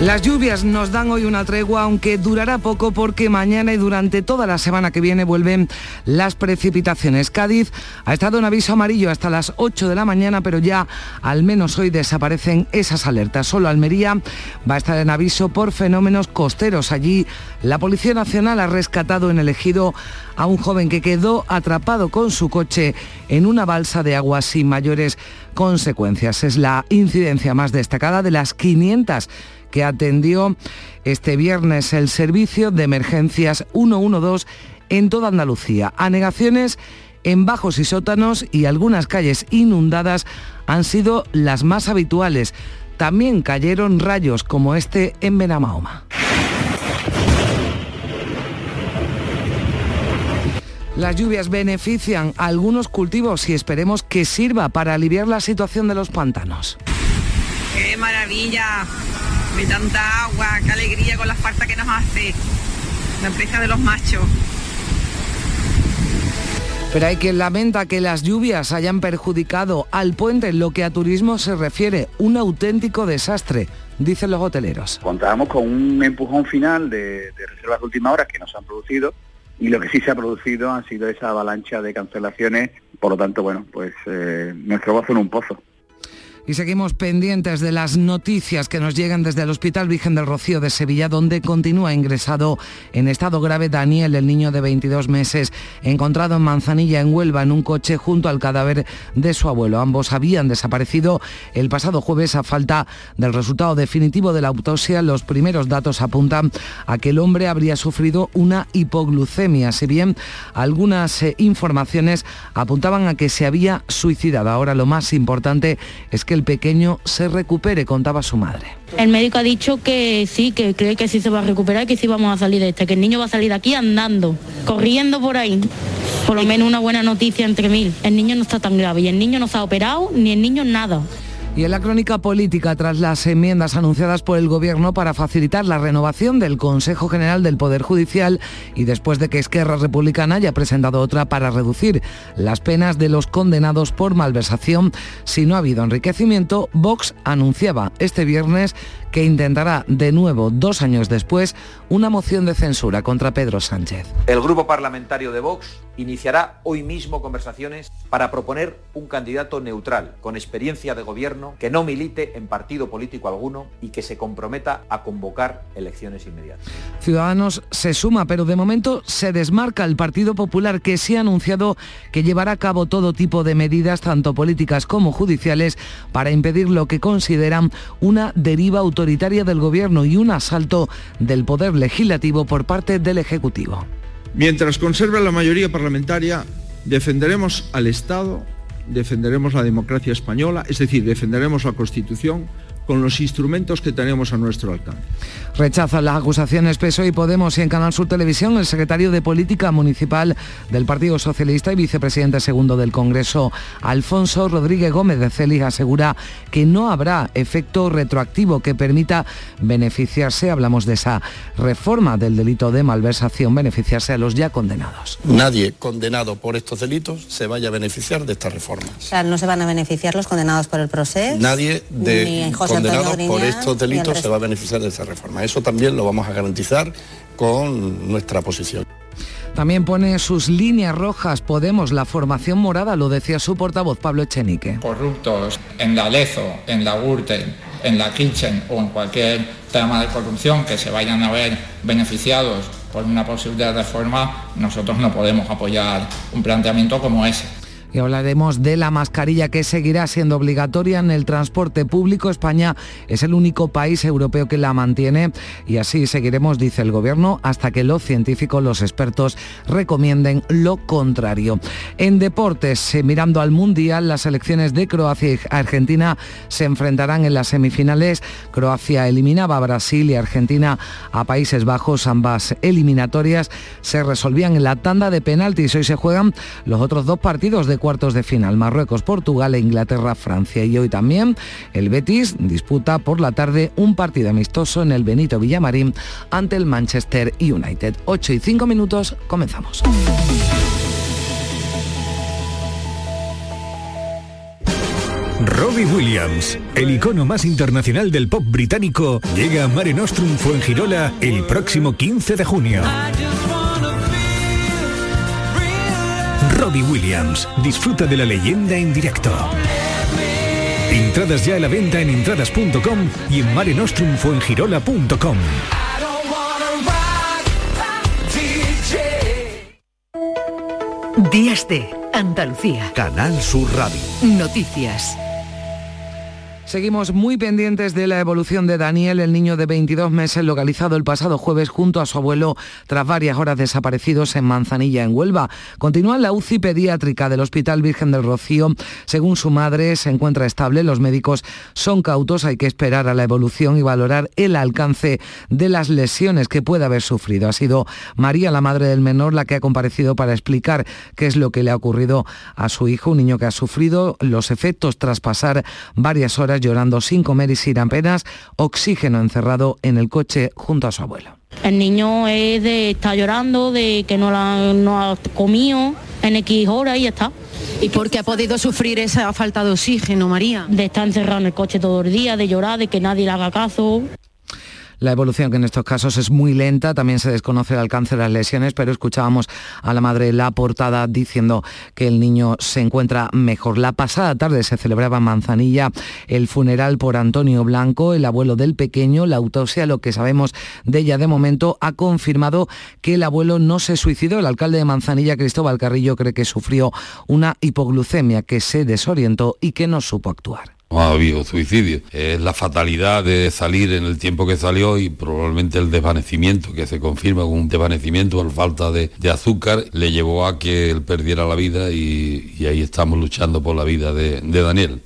Las lluvias nos dan hoy una tregua, aunque durará poco porque mañana y durante toda la semana que viene vuelven las precipitaciones. Cádiz ha estado en aviso amarillo hasta las 8 de la mañana, pero ya al menos hoy desaparecen esas alertas. Solo Almería va a estar en aviso por fenómenos costeros. Allí la Policía Nacional ha rescatado en el ejido a un joven que quedó atrapado con su coche en una balsa de agua sin mayores consecuencias. Es la incidencia más destacada de las 500 que atendió este viernes el servicio de emergencias 112 en toda Andalucía. Anegaciones en bajos y sótanos y algunas calles inundadas han sido las más habituales. También cayeron rayos como este en Benamahoma. Las lluvias benefician a algunos cultivos y esperemos que sirva para aliviar la situación de los pantanos. ¡Qué maravilla! De tanta agua, qué alegría con la falta que nos hace la empresa de los machos. Pero hay quien lamenta que las lluvias hayan perjudicado al puente en lo que a turismo se refiere. Un auténtico desastre, dicen los hoteleros. Contábamos con un empujón final de, reservas de última hora que nos han producido y lo que sí se ha producido ha sido esa avalancha de cancelaciones. Por lo tanto, bueno, pues eh, nuestro gozo en un pozo. Y seguimos pendientes de las noticias que nos llegan desde el Hospital Virgen del Rocío de Sevilla, donde continúa ingresado en estado grave Daniel, el niño de 22 meses, encontrado en Manzanilla, en Huelva, en un coche junto al cadáver de su abuelo. Ambos habían desaparecido el pasado jueves a falta del resultado definitivo de la autopsia. Los primeros datos apuntan a que el hombre habría sufrido una hipoglucemia, si bien algunas eh, informaciones apuntaban a que se había suicidado. Ahora lo más importante es que el pequeño se recupere, contaba su madre. El médico ha dicho que sí, que cree que sí se va a recuperar, que sí vamos a salir de este, que el niño va a salir de aquí andando, corriendo por ahí. Por lo menos una buena noticia entre mil. El niño no está tan grave y el niño no se ha operado ni el niño nada. Y en la crónica política, tras las enmiendas anunciadas por el Gobierno para facilitar la renovación del Consejo General del Poder Judicial y después de que Esquerra Republicana haya presentado otra para reducir las penas de los condenados por malversación si no ha habido enriquecimiento, Vox anunciaba este viernes que intentará de nuevo, dos años después, una moción de censura contra Pedro Sánchez. El grupo parlamentario de Vox iniciará hoy mismo conversaciones para proponer un candidato neutral, con experiencia de gobierno, que no milite en partido político alguno y que se comprometa a convocar elecciones inmediatas. Ciudadanos se suma, pero de momento se desmarca el Partido Popular que se ha anunciado que llevará a cabo todo tipo de medidas, tanto políticas como judiciales, para impedir lo que consideran una deriva autoritaria del Gobierno y un asalto del Poder Legislativo por parte del Ejecutivo. Mientras conserve la mayoría parlamentaria, defenderemos al Estado, defenderemos la democracia española, es decir, defenderemos la Constitución, con los instrumentos que tenemos a nuestro alcance. Rechazan las acusaciones PSOE y Podemos y en Canal Sur Televisión el secretario de Política Municipal del Partido Socialista y vicepresidente segundo del Congreso, Alfonso Rodríguez Gómez de Celis, asegura que no habrá efecto retroactivo que permita beneficiarse, hablamos de esa reforma del delito de malversación, beneficiarse a los ya condenados. Nadie condenado por estos delitos se vaya a beneficiar de esta reforma. O sea, no se van a beneficiar los condenados por el proceso. Nadie de condenados por estos delitos se va a beneficiar de esta reforma. Eso también lo vamos a garantizar con nuestra posición. También pone sus líneas rojas Podemos, la formación morada, lo decía su portavoz Pablo Echenique. Corruptos en la Lezo, en la Gürtel, en la Kitchen o en cualquier tema de corrupción que se vayan a ver beneficiados por una posibilidad de reforma, nosotros no podemos apoyar un planteamiento como ese. Y hablaremos de la mascarilla que seguirá siendo obligatoria en el transporte público. España es el único país europeo que la mantiene y así seguiremos, dice el Gobierno, hasta que los científicos, los expertos, recomienden lo contrario. En deportes, eh, mirando al Mundial, las selecciones de Croacia y Argentina se enfrentarán en las semifinales. Croacia eliminaba a Brasil y Argentina a Países Bajos. Ambas eliminatorias se resolvían en la tanda de penaltis. Hoy se juegan los otros dos partidos de cuartos de final, Marruecos, Portugal e Inglaterra, Francia. Y hoy también el Betis disputa por la tarde un partido amistoso en el Benito Villamarín ante el Manchester United. 8 y 5 minutos, comenzamos. Robbie Williams, el icono más internacional del pop británico, llega a Mare Nostrum Fuengirola el próximo 15 de junio. Robbie Williams, disfruta de la leyenda en directo. Entradas ya a la venta en entradas.com y en marenostrumfuengirola.com. Días de Andalucía. Canal Sur Radio. Noticias. Seguimos muy pendientes de la evolución de Daniel, el niño de 22 meses localizado el pasado jueves junto a su abuelo tras varias horas desaparecidos en Manzanilla, en Huelva. Continúa la UCI pediátrica del Hospital Virgen del Rocío. Según su madre, se encuentra estable. Los médicos son cautos. Hay que esperar a la evolución y valorar el alcance de las lesiones que puede haber sufrido. Ha sido María, la madre del menor, la que ha comparecido para explicar qué es lo que le ha ocurrido a su hijo, un niño que ha sufrido los efectos tras pasar varias horas llorando sin comer y sin apenas oxígeno encerrado en el coche junto a su abuelo. El niño es de estar llorando, de que no, la, no ha comido en X horas y ya está. ¿Y por qué ha podido sufrir esa falta de oxígeno, María? De estar encerrado en el coche todo el día, de llorar, de que nadie le haga caso. La evolución que en estos casos es muy lenta, también se desconoce el alcance de las lesiones, pero escuchábamos a la madre la portada diciendo que el niño se encuentra mejor. La pasada tarde se celebraba en Manzanilla el funeral por Antonio Blanco, el abuelo del pequeño. La autopsia, lo que sabemos de ella de momento, ha confirmado que el abuelo no se suicidó. El alcalde de Manzanilla, Cristóbal Carrillo, cree que sufrió una hipoglucemia, que se desorientó y que no supo actuar ha habido suicidio. Es la fatalidad de salir en el tiempo que salió y probablemente el desvanecimiento, que se confirma con un desvanecimiento por falta de, azúcar, le llevó a que él perdiera la vida y, ahí estamos luchando por la vida de Daniel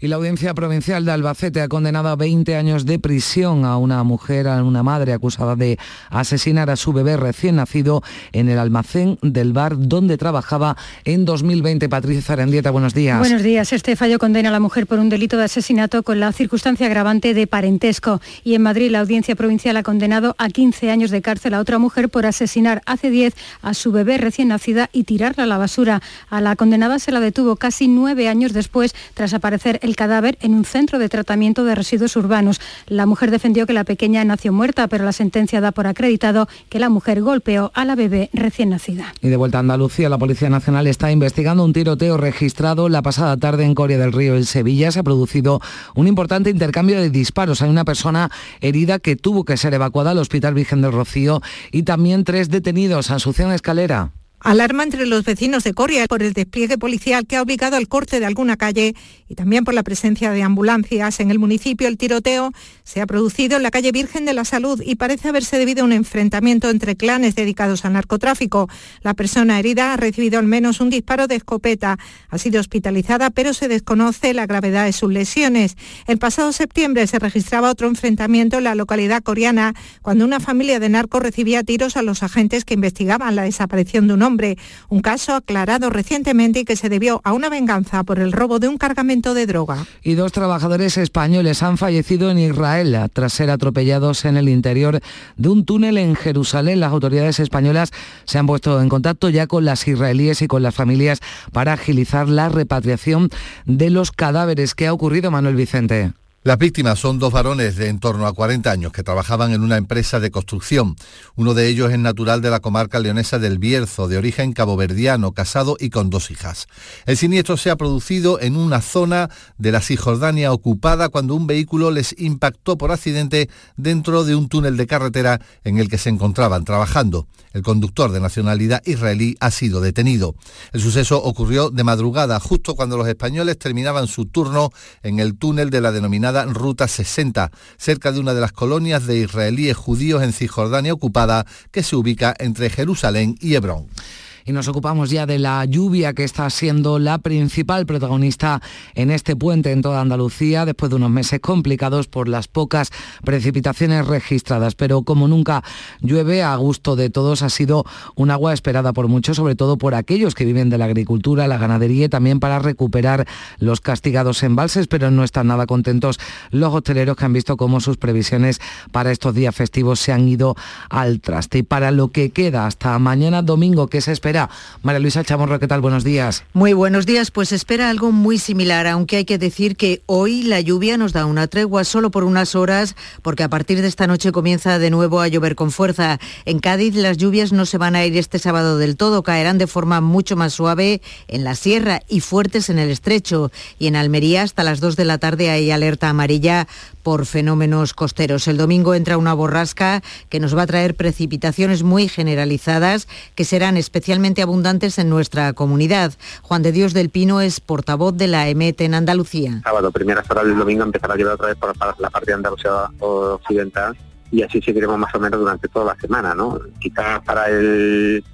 y la Audiencia Provincial de Albacete ha condenado a 20 años de prisión a una mujer, a una madre acusada de asesinar a su bebé recién nacido en el almacén del bar donde trabajaba en 2020. Patricia Zarandieta, buenos días. Buenos días. Este fallo condena a la mujer por un delito de asesinato con la circunstancia agravante de parentesco. Y en Madrid la Audiencia Provincial ha condenado a 15 años de cárcel a otra mujer por asesinar hace 10 a su bebé recién nacida y tirarla a la basura. A la condenada se la detuvo casi nueve años después tras aparecer el cadáver en un centro de tratamiento de residuos urbanos. La mujer defendió que la pequeña nació muerta, pero la sentencia da por acreditado que la mujer golpeó a la bebé recién nacida. Y de vuelta a Andalucía, la Policía Nacional está investigando un tiroteo registrado la pasada tarde en Coria del Río, en Sevilla. Se ha producido un importante intercambio de disparos. Hay una persona herida que tuvo que ser evacuada al Hospital Virgen del Rocío y también tres detenidos. Asunción Escalera. Alarma entre los vecinos de Coria por el despliegue policial que ha obligado al corte de alguna calle y también por la presencia de ambulancias. En el municipio el tiroteo se ha producido en la calle Virgen de la Salud y parece haberse debido a un enfrentamiento entre clanes dedicados al narcotráfico. La persona herida ha recibido al menos un disparo de escopeta. Ha sido hospitalizada, pero se desconoce la gravedad de sus lesiones. El pasado septiembre se registraba otro enfrentamiento en la localidad coreana cuando una familia de narcos recibía tiros a los agentes que investigaban la desaparición de un hombre, un caso aclarado recientemente y que se debió a una venganza por el robo de un cargamento de droga. Y dos trabajadores españoles han fallecido en Israel tras ser atropellados en el interior de un túnel en Jerusalén. Las autoridades españolas se han puesto en contacto ya con las israelíes y con las familias para agilizar la repatriación de los cadáveres. ¿Qué ha ocurrido, Manuel Vicente? Las víctimas son dos varones de en torno a 40 años que trabajaban en una empresa de construcción. Uno de ellos es natural de la comarca leonesa del Bierzo, de origen caboverdiano, casado y con dos hijas. El siniestro se ha producido en una zona de la Cisjordania ocupada cuando un vehículo les impactó por accidente dentro de un túnel de carretera en el que se encontraban trabajando. El conductor de nacionalidad israelí ha sido detenido. El suceso ocurrió de madrugada, justo cuando los españoles terminaban su turno en el túnel de la denominada Ruta 60, cerca de una de las colonias de israelíes judíos en Cisjordania ocupada, que se ubica entre Jerusalén y Hebrón. Y nos ocupamos ya de la lluvia que está siendo la principal protagonista en este puente en toda Andalucía, después de unos meses complicados por las pocas precipitaciones registradas. Pero como nunca llueve, a gusto de todos, ha sido un agua esperada por muchos, sobre todo por aquellos que viven de la agricultura, la ganadería y también para recuperar los castigados embalses, pero no están nada contentos los hosteleros que han visto cómo sus previsiones para estos días festivos se han ido al traste. Y para lo que queda hasta mañana domingo, ¿qué se espera? María Luisa Chamorro, ¿qué tal? Buenos días. Muy buenos días, pues espera algo muy similar, aunque hay que decir que hoy la lluvia nos da una tregua solo por unas horas, porque a partir de esta noche comienza de nuevo a llover con fuerza. En Cádiz las lluvias no se van a ir este sábado del todo, caerán de forma mucho más suave en la sierra y fuertes en el estrecho. Y en Almería hasta las 2 de la tarde hay alerta amarilla por fenómenos costeros. El domingo entra una borrasca que nos va a traer precipitaciones muy generalizadas que serán especialmente abundantes en nuestra comunidad. Juan de Dios del Pino es portavoz de la EMET en Andalucía. Sábado, primeras horas del domingo empezará a llover otra vez por la parte de Andalucía occidental y así seguiremos más o menos durante toda la semana, ¿no? Quizás para el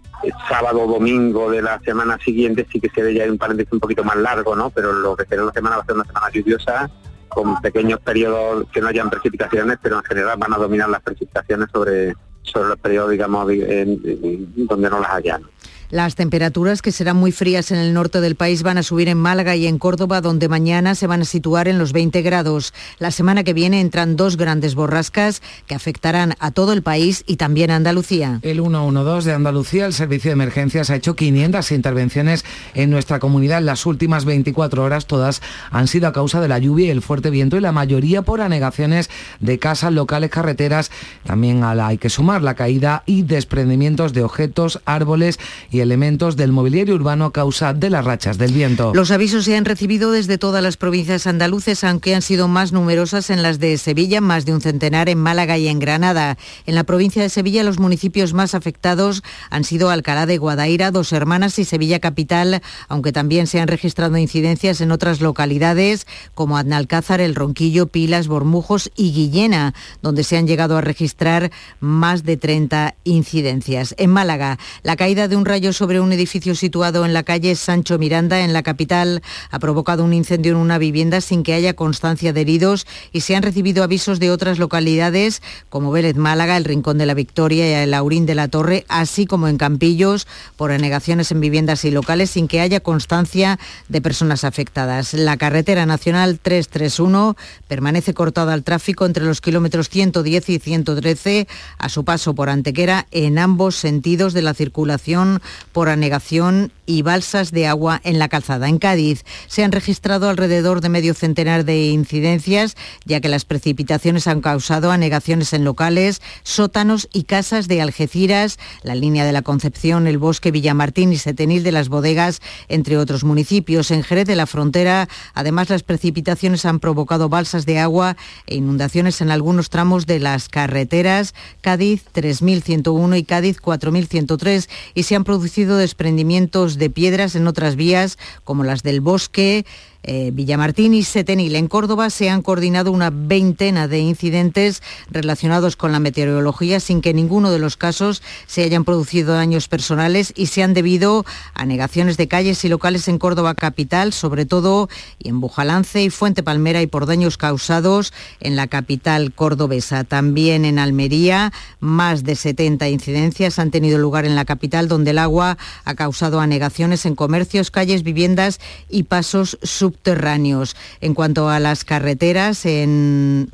sábado o domingo de la semana siguiente sí que se ve ya un paréntesis un poquito más largo, ¿no? Pero lo que será una semana va a ser una semana lluviosa con pequeños periodos que no hayan precipitaciones, pero en general van a dominar las precipitaciones sobre, sobre los periodos, digamos, donde no las hayan. Las temperaturas, que serán muy frías en el norte del país, van a subir en Málaga y en Córdoba, donde mañana se van a situar en los 20 grados. La semana que viene entran dos grandes borrascas que afectarán a todo el país y también a Andalucía. El 112 de Andalucía, el servicio de emergencias, ha hecho 500 intervenciones en nuestra comunidad en las últimas 24 horas. Todas han sido a causa de la lluvia y el fuerte viento y la mayoría por anegaciones de casas, locales, carreteras. También a la, hay que sumar la caída y desprendimientos de objetos, árboles y elementos del mobiliario urbano a causa de las rachas del viento. Los avisos se han recibido desde todas las provincias andaluces, aunque han sido más numerosas en las de Sevilla, más de un centenar en Málaga y en Granada. En la provincia de Sevilla los municipios más afectados han sido Alcalá de Guadaira, Dos Hermanas y Sevilla Capital, aunque también se han registrado incidencias en otras localidades como Adnalcázar, El Ronquillo, Pilas, Bormujos y Guillena, donde se han llegado a registrar más de 30 incidencias. En Málaga, la caída de un rayo sobre un edificio situado en la calle Sancho Miranda, en la capital, ha provocado un incendio en una vivienda sin que haya constancia de heridos y se han recibido avisos de otras localidades como Vélez Málaga, el Rincón de la Victoria y el Aurín de la Torre, así como en Campillos por anegaciones en viviendas y locales sin que haya constancia de personas afectadas. La carretera nacional 331 permanece cortada al tráfico entre los kilómetros 110 y 113 a su paso por Antequera en ambos sentidos de la circulación por anegación y balsas de agua en la calzada. En Cádiz se han registrado alrededor de medio centenar de incidencias, ya que las precipitaciones han causado anegaciones en locales, sótanos y casas de Algeciras, la línea de la Concepción, el Bosque Villamartín y Setenil de las Bodegas, entre otros municipios. En Jerez de la Frontera, además, las precipitaciones han provocado balsas de agua e inundaciones en algunos tramos de las carreteras Cádiz 3101 y Cádiz 4103 y se han producido desprendimientos de piedras en otras vías como las del bosque, eh, Villamartín y Setenil. En Córdoba se han coordinado una veintena de incidentes relacionados con la meteorología sin que ninguno de los casos se hayan producido daños personales y se han debido a negaciones de calles y locales en Córdoba capital, sobre todo y en Bujalance y Fuente Palmera y por daños causados en la capital cordobesa. También en Almería, más de 70 incidencias han tenido lugar en la capital donde el agua ha causado anegaciones en comercios, calles, viviendas y pasos sub subterráneos. En cuanto a las carreteras, en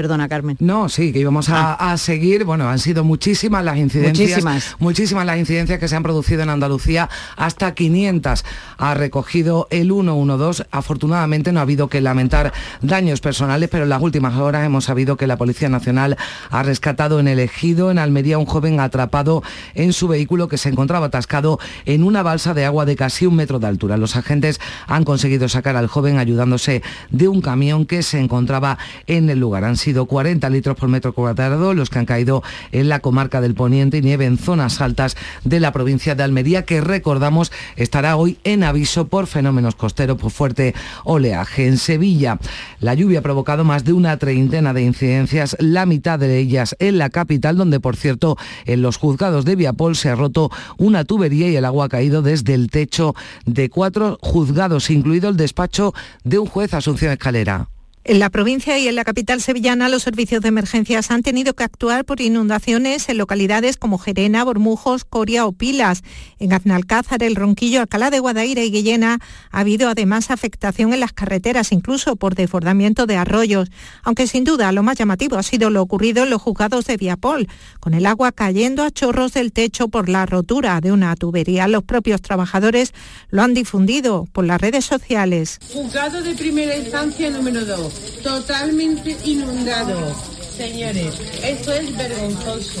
Perdona, Carmen. No, sí, que íbamos a, ah. seguir. Bueno, han sido muchísimas las incidencias. Muchísimas. Muchísimas las incidencias que se han producido en Andalucía. Hasta 500 ha recogido el 112. Afortunadamente no ha habido que lamentar daños personales, pero en las últimas horas hemos sabido que la Policía Nacional ha rescatado en el Ejido, en Almería, un joven atrapado en su vehículo que se encontraba atascado en una balsa de agua de casi un metro de altura. Los agentes han conseguido sacar al joven ayudándose de un camión que se encontraba en el lugar. Han sido sido 40 litros por metro cuadrado los que han caído en la comarca del Poniente y nieve en zonas altas de la provincia de Almería, que recordamos estará hoy en aviso por fenómenos costeros por fuerte oleaje. En Sevilla, la lluvia ha provocado más de una treintena de incidencias, la mitad de ellas en la capital, donde por cierto en los juzgados de Viapol se ha roto una tubería y el agua ha caído desde el techo de cuatro juzgados, incluido el despacho de un juez Asunción Escalera. En la provincia y en la capital sevillana los servicios de emergencias han tenido que actuar por inundaciones en localidades como Gerena, Bormujos, Coria o Pilas. En Aznalcázar, El Ronquillo, Alcalá de Guadaira y Guillena ha habido además afectación en las carreteras, incluso por desbordamiento de arroyos. Aunque sin duda lo más llamativo ha sido lo ocurrido en los juzgados de Viapol, con el agua cayendo a chorros del techo por la rotura de una tubería. Los propios trabajadores lo han difundido por las redes sociales. Juzgado de primera instancia número 2 totalmente inundado. Señores, esto es vergonzoso.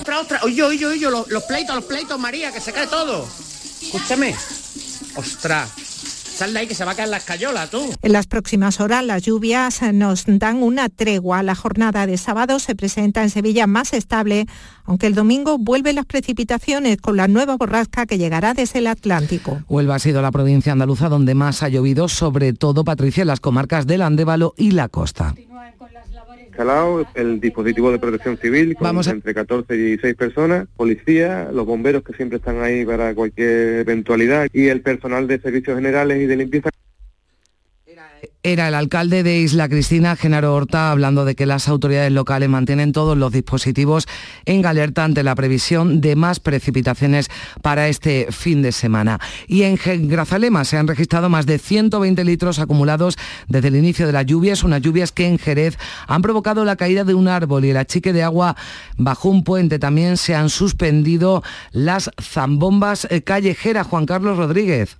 Otra, otra. Oye, oye, oye, los, los pleitos, los pleitos, María, que se cae todo. Escúchame. Ostras. Sal de ahí que se va a caer la escayola, tú. En las próximas horas las lluvias nos dan una tregua. La jornada de sábado se presenta en Sevilla más estable, aunque el domingo vuelven las precipitaciones con la nueva borrasca que llegará desde el Atlántico. Huelva ha sido la provincia andaluza donde más ha llovido, sobre todo, Patricia, en las comarcas del Andévalo y la costa el dispositivo de protección civil con Vamos entre 14 y 16 personas, policía, los bomberos que siempre están ahí para cualquier eventualidad y el personal de servicios generales y de limpieza era el alcalde de Isla Cristina, Genaro Horta, hablando de que las autoridades locales mantienen todos los dispositivos en alerta ante la previsión de más precipitaciones para este fin de semana. Y en Grazalema se han registrado más de 120 litros acumulados desde el inicio de las lluvias, unas lluvias que en Jerez han provocado la caída de un árbol y el achique de agua bajo un puente. También se han suspendido las zambombas eh, callejeras. Juan Carlos Rodríguez.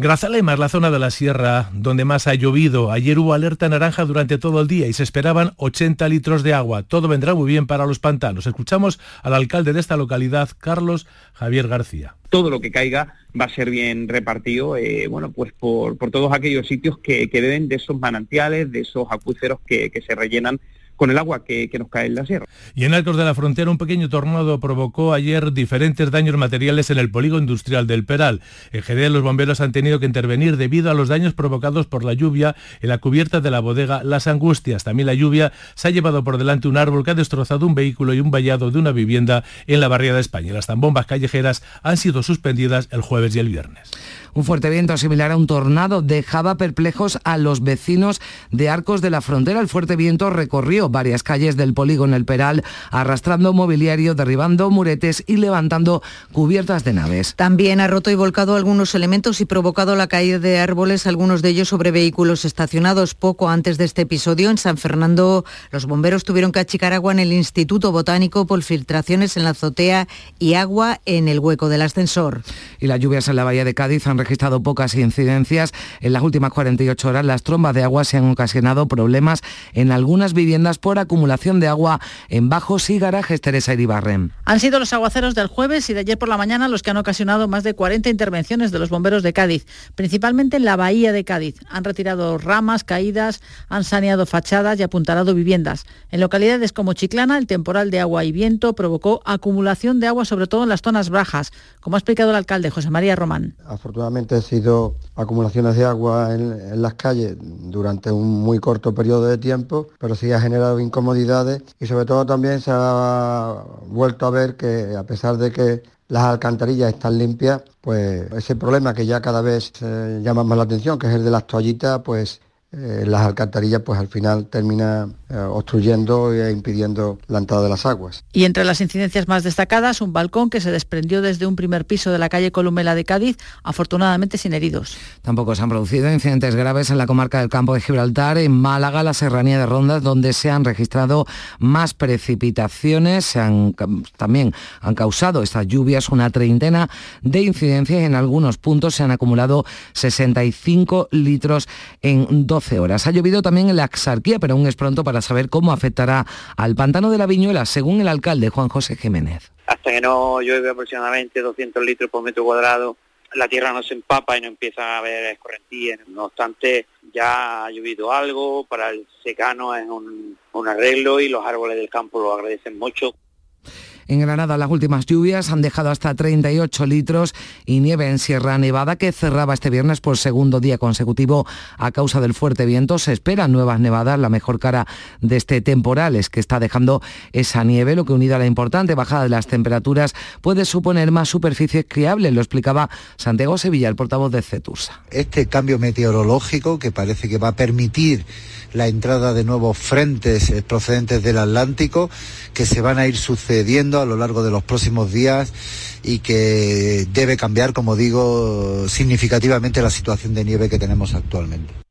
Grazalema es la zona de la sierra donde más ha llovido. Ayer hubo alerta naranja durante todo el día y se esperaban 80 litros de agua. Todo vendrá muy bien para los pantanos. Escuchamos al alcalde de esta localidad, Carlos Javier García. Todo lo que caiga va a ser bien repartido, eh, bueno, pues por, todos aquellos sitios que, que, deben de esos manantiales, de esos acuíferos que, que se rellenan con el agua que, nos cae en la sierra. Y en Arcos de la Frontera un pequeño tornado provocó ayer diferentes daños materiales en el polígono industrial del Peral. En general los bomberos han tenido que intervenir debido a los daños provocados por la lluvia en la cubierta de la bodega Las Angustias. También la lluvia se ha llevado por delante un árbol que ha destrozado un vehículo y un vallado de una vivienda en la barriada de España. Las zambombas callejeras han sido suspendidas el jueves y el viernes. Un fuerte viento similar a un tornado dejaba perplejos a los vecinos de Arcos de la Frontera. El fuerte viento recorrió varias calles del polígono El Peral, arrastrando mobiliario, derribando muretes y levantando cubiertas de naves. También ha roto y volcado algunos elementos y provocado la caída de árboles, algunos de ellos sobre vehículos estacionados. Poco antes de este episodio, en San Fernando, los bomberos tuvieron que achicar agua en el Instituto Botánico por filtraciones en la azotea y agua en el hueco del ascensor. Y las lluvias en la bahía de Cádiz han registrado pocas incidencias. En las últimas 48 horas las trombas de agua se han ocasionado problemas en algunas viviendas por acumulación de agua en bajos y garajes. Teresa Iribarren. Han sido los aguaceros del jueves y de ayer por la mañana los que han ocasionado más de 40 intervenciones de los bomberos de Cádiz, principalmente en la bahía de Cádiz. Han retirado ramas caídas, han saneado fachadas y apuntalado viviendas. En localidades como Chiclana, el temporal de agua y viento provocó acumulación de agua, sobre todo en las zonas bajas, como ha explicado el alcalde José María Román ha sido acumulaciones de agua en, las calles durante un muy corto periodo de tiempo, pero sí ha generado incomodidades y sobre todo también se ha vuelto a ver que a pesar de que las alcantarillas están limpias, pues ese problema que ya cada vez llama más la atención, que es el de las toallitas, pues eh, las alcantarillas pues al final termina eh, obstruyendo e impidiendo la entrada de las aguas. Y entre las incidencias más destacadas, un balcón que se desprendió desde un primer piso de la calle Columela de Cádiz, afortunadamente sin heridos. Tampoco se han producido incidentes graves en la comarca del campo de Gibraltar, en Málaga, la serranía de Rondas, donde se han registrado más precipitaciones, se han, también han causado estas lluvias una treintena de incidencias y en algunos puntos se han acumulado 65 litros en dos horas. Ha llovido también en la Axarquía, pero aún es pronto para saber cómo afectará al pantano de la Viñuela, según el alcalde Juan José Jiménez. Hasta que no llueve aproximadamente 200 litros por metro cuadrado la tierra no se empapa y no empieza a haber escorrentías. No obstante, ya ha llovido algo, para el secano es un arreglo y los árboles del campo lo agradecen mucho. En Granada las últimas lluvias han dejado hasta 38 litros y nieve en Sierra Nevada que cerraba este viernes por segundo día consecutivo a causa del fuerte viento. Se esperan nuevas nevadas. La mejor cara de este temporal es que está dejando esa nieve, lo que unida a la importante bajada de las temperaturas puede suponer más superficies criables. Lo explicaba Santiago Sevilla, el portavoz de CETURSA. Este cambio meteorológico que parece que va a permitir la entrada de nuevos frentes procedentes del Atlántico que se van a ir sucediendo a lo largo de los próximos días y que debe cambiar, como digo, significativamente la situación de nieve que tenemos actualmente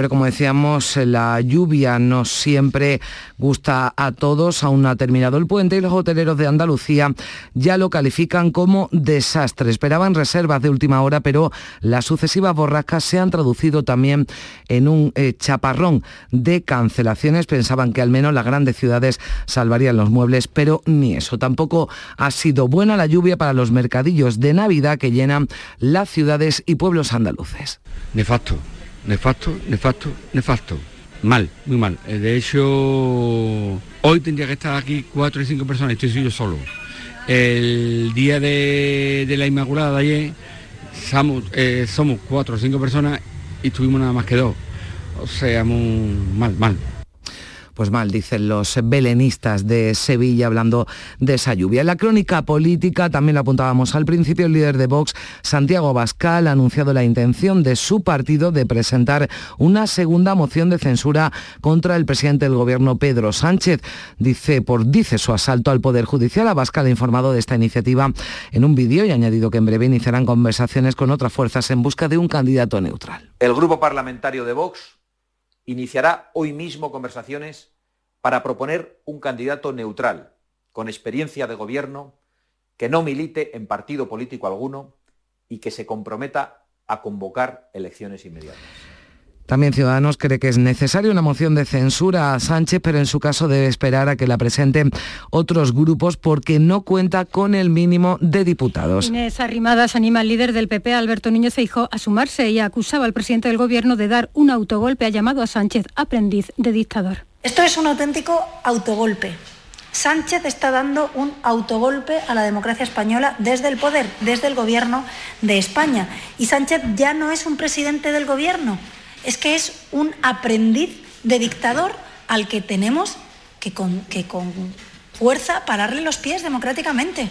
pero como decíamos, la lluvia no siempre gusta a todos. Aún no ha terminado el puente y los hoteleros de Andalucía ya lo califican como desastre. Esperaban reservas de última hora, pero las sucesivas borrascas se han traducido también en un eh, chaparrón de cancelaciones. Pensaban que al menos las grandes ciudades salvarían los muebles, pero ni eso. Tampoco ha sido buena la lluvia para los mercadillos de Navidad que llenan las ciudades y pueblos andaluces. Nefasto nefasto, nefasto, nefasto. Mal, muy mal. Eh, de hecho, hoy tendría que estar aquí cuatro y cinco personas, estoy yo solo. El día de, la Inmaculada de ayer somos, eh, somos cuatro o cinco personas y tuvimos nada más que dos. O sea, muy mal, mal pues mal, dicen los belenistas de Sevilla hablando de esa lluvia. En la crónica política, también lo apuntábamos al principio, el líder de Vox, Santiago Bascal, ha anunciado la intención de su partido de presentar una segunda moción de censura contra el presidente del gobierno, Pedro Sánchez. Dice, por, dice su asalto al Poder Judicial. Abascal ha informado de esta iniciativa en un vídeo y ha añadido que en breve iniciarán conversaciones con otras fuerzas en busca de un candidato neutral. El grupo parlamentario de Vox iniciará hoy mismo conversaciones para proponer un candidato neutral, con experiencia de gobierno, que no milite en partido político alguno y que se comprometa a convocar elecciones inmediatas. También Ciudadanos cree que es necesaria una moción de censura a Sánchez, pero en su caso debe esperar a que la presenten otros grupos porque no cuenta con el mínimo de diputados. Inés Arrimadas anima al líder del PP, Alberto Núñez Feijóo, a sumarse y acusaba al presidente del Gobierno de dar un autogolpe. Ha llamado a Sánchez aprendiz de dictador. Esto es un auténtico autogolpe. Sánchez está dando un autogolpe a la democracia española desde el poder, desde el gobierno de España. Y Sánchez ya no es un presidente del gobierno, es que es un aprendiz de dictador al que tenemos que con, que con fuerza pararle los pies democráticamente.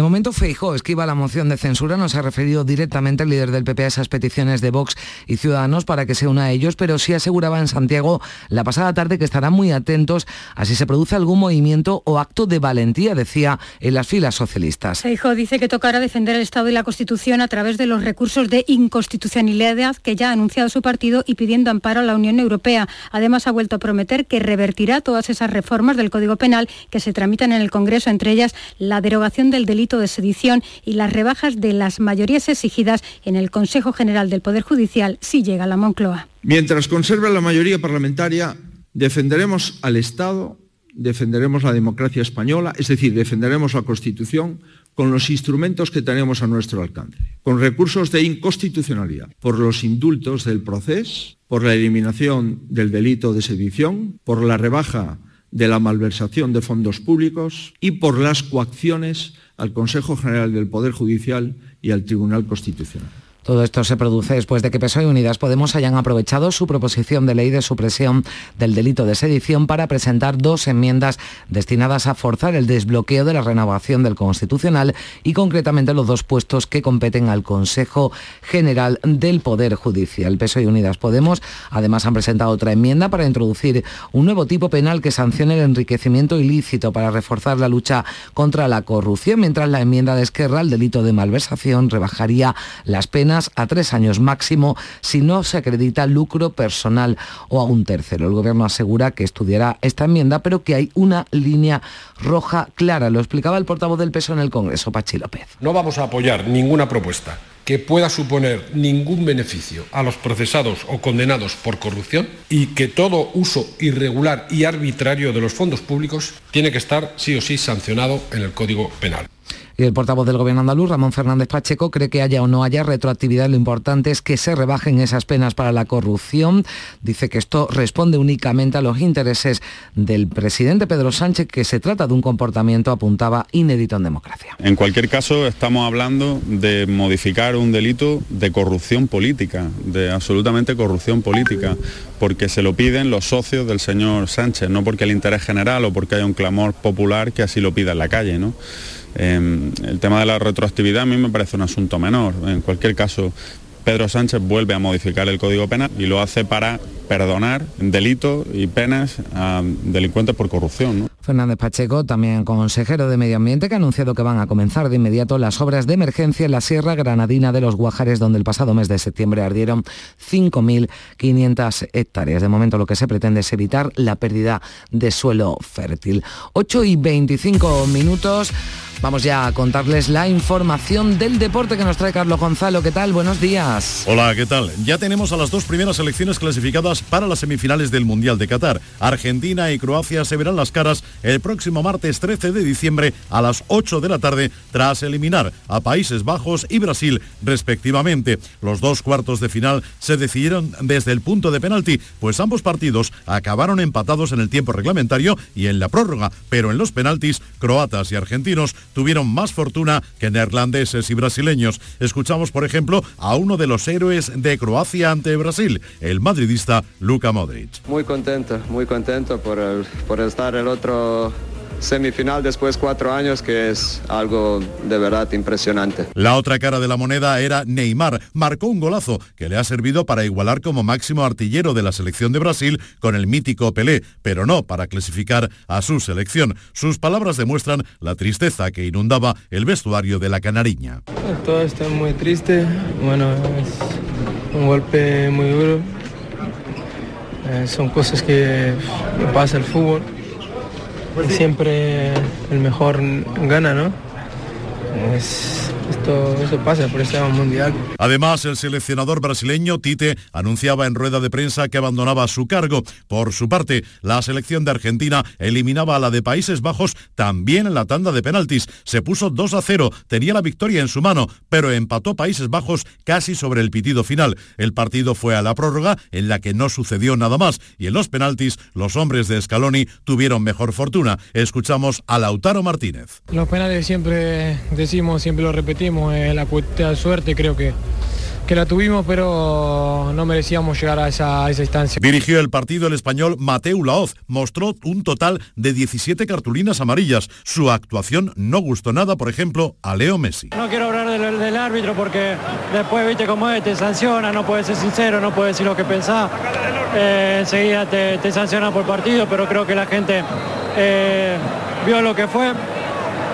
De momento Feijó esquiva la moción de censura, no se ha referido directamente el líder del PP a esas peticiones de Vox y Ciudadanos para que se una a ellos, pero sí aseguraba en Santiago la pasada tarde que estarán muy atentos a si se produce algún movimiento o acto de valentía, decía en las filas socialistas. Feijó dice que tocará defender el Estado y la Constitución a través de los recursos de inconstitucionalidad que ya ha anunciado su partido y pidiendo amparo a la Unión Europea. Además ha vuelto a prometer que revertirá todas esas reformas del Código Penal que se tramitan en el Congreso, entre ellas la derogación del delito de sedición y las rebajas de las mayorías exigidas en el Consejo General del Poder Judicial si llega a la Moncloa. Mientras conserva la mayoría parlamentaria, defenderemos al Estado, defenderemos la democracia española, es decir, defenderemos la Constitución con los instrumentos que tenemos a nuestro alcance, con recursos de inconstitucionalidad, por los indultos del proceso, por la eliminación del delito de sedición, por la rebaja de la malversación de fondos públicos y por las coacciones al Consejo General del Poder Judicial y al Tribunal Constitucional. Todo esto se produce después de que PSOE y Unidas Podemos hayan aprovechado su proposición de ley de supresión del delito de sedición para presentar dos enmiendas destinadas a forzar el desbloqueo de la renovación del Constitucional y concretamente los dos puestos que competen al Consejo General del Poder Judicial. PSOE y Unidas Podemos además han presentado otra enmienda para introducir un nuevo tipo penal que sancione el enriquecimiento ilícito para reforzar la lucha contra la corrupción, mientras la enmienda de Esquerra, el delito de malversación, rebajaría las penas a tres años máximo si no se acredita lucro personal o a un tercero. El Gobierno asegura que estudiará esta enmienda, pero que hay una línea roja clara. Lo explicaba el portavoz del peso en el Congreso, Pachi López. No vamos a apoyar ninguna propuesta que pueda suponer ningún beneficio a los procesados o condenados por corrupción y que todo uso irregular y arbitrario de los fondos públicos tiene que estar sí o sí sancionado en el Código Penal. Y el portavoz del gobierno andaluz, Ramón Fernández Pacheco, cree que haya o no haya retroactividad. Lo importante es que se rebajen esas penas para la corrupción. Dice que esto responde únicamente a los intereses del presidente Pedro Sánchez, que se trata de un comportamiento, apuntaba, inédito en democracia. En cualquier caso, estamos hablando de modificar un delito de corrupción política, de absolutamente corrupción política, porque se lo piden los socios del señor Sánchez, no porque el interés general o porque haya un clamor popular que así lo pida en la calle. ¿no? Em, el tema de la retroactividad a mí me parece un asunto menor. En cualquier caso, Pedro Sánchez vuelve a modificar el Código Penal y lo hace para perdonar delitos y penas a delincuentes por corrupción. Fernández Pacheco, también consejero de Medio Ambiente, que ha anunciado que van a comenzar de inmediato las obras de emergencia en la Sierra Granadina de los Guajares, donde el pasado mes de septiembre ardieron 5.500 hectáreas. De momento lo que se pretende es evitar la pérdida de suelo fértil. 8 y 25 minutos. Vamos ya a contarles la información del deporte que nos trae Carlos Gonzalo. ¿Qué tal? Buenos días. Hola, ¿qué tal? Ya tenemos a las dos primeras selecciones clasificadas para las semifinales del Mundial de Qatar. Argentina y Croacia se verán las caras el próximo martes 13 de diciembre a las 8 de la tarde tras eliminar a Países Bajos y Brasil respectivamente. Los dos cuartos de final se decidieron desde el punto de penalti, pues ambos partidos acabaron empatados en el tiempo reglamentario y en la prórroga, pero en los penaltis croatas y argentinos tuvieron más fortuna que neerlandeses y brasileños. Escuchamos, por ejemplo, a uno de los héroes de Croacia ante Brasil, el madridista Luka Modric. Muy contento, muy contento por, por estar el otro semifinal después de cuatro años, que es algo de verdad impresionante. La otra cara de la moneda era Neymar. Marcó un golazo que le ha servido para igualar como máximo artillero de la selección de Brasil con el mítico Pelé, pero no para clasificar a su selección. Sus palabras demuestran la tristeza que inundaba el vestuario de la canariña. Todo está muy triste. Bueno, es un golpe muy duro. Eh, son cosas que pasa el fútbol siempre el mejor gana, ¿no? Esto, eso pasa por este mundial. Además, el seleccionador brasileño Tite anunciaba en rueda de prensa que abandonaba su cargo. Por su parte, la selección de Argentina eliminaba a la de Países Bajos también en la tanda de penaltis. Se puso 2 a 0, tenía la victoria en su mano, pero empató Países Bajos casi sobre el pitido final. El partido fue a la prórroga, en la que no sucedió nada más, y en los penaltis los hombres de Scaloni tuvieron mejor fortuna. Escuchamos a Lautaro Martínez. Los penales siempre decimos, siempre lo repetimos, eh, la cuestión de suerte creo que, que la tuvimos, pero no merecíamos llegar a esa, esa, instancia. Dirigió el partido el español Mateu Laoz. Mostró un total de 17 cartulinas amarillas. Su actuación no gustó nada, por ejemplo, a Leo Messi. No quiero hablar del, árbitro porque después, viste cómo es, te sanciona, no puedes ser sincero, no puedes decir lo que pensás. Eh, enseguida te, te, sanciona por partido, pero creo que la gente eh, vio lo que fue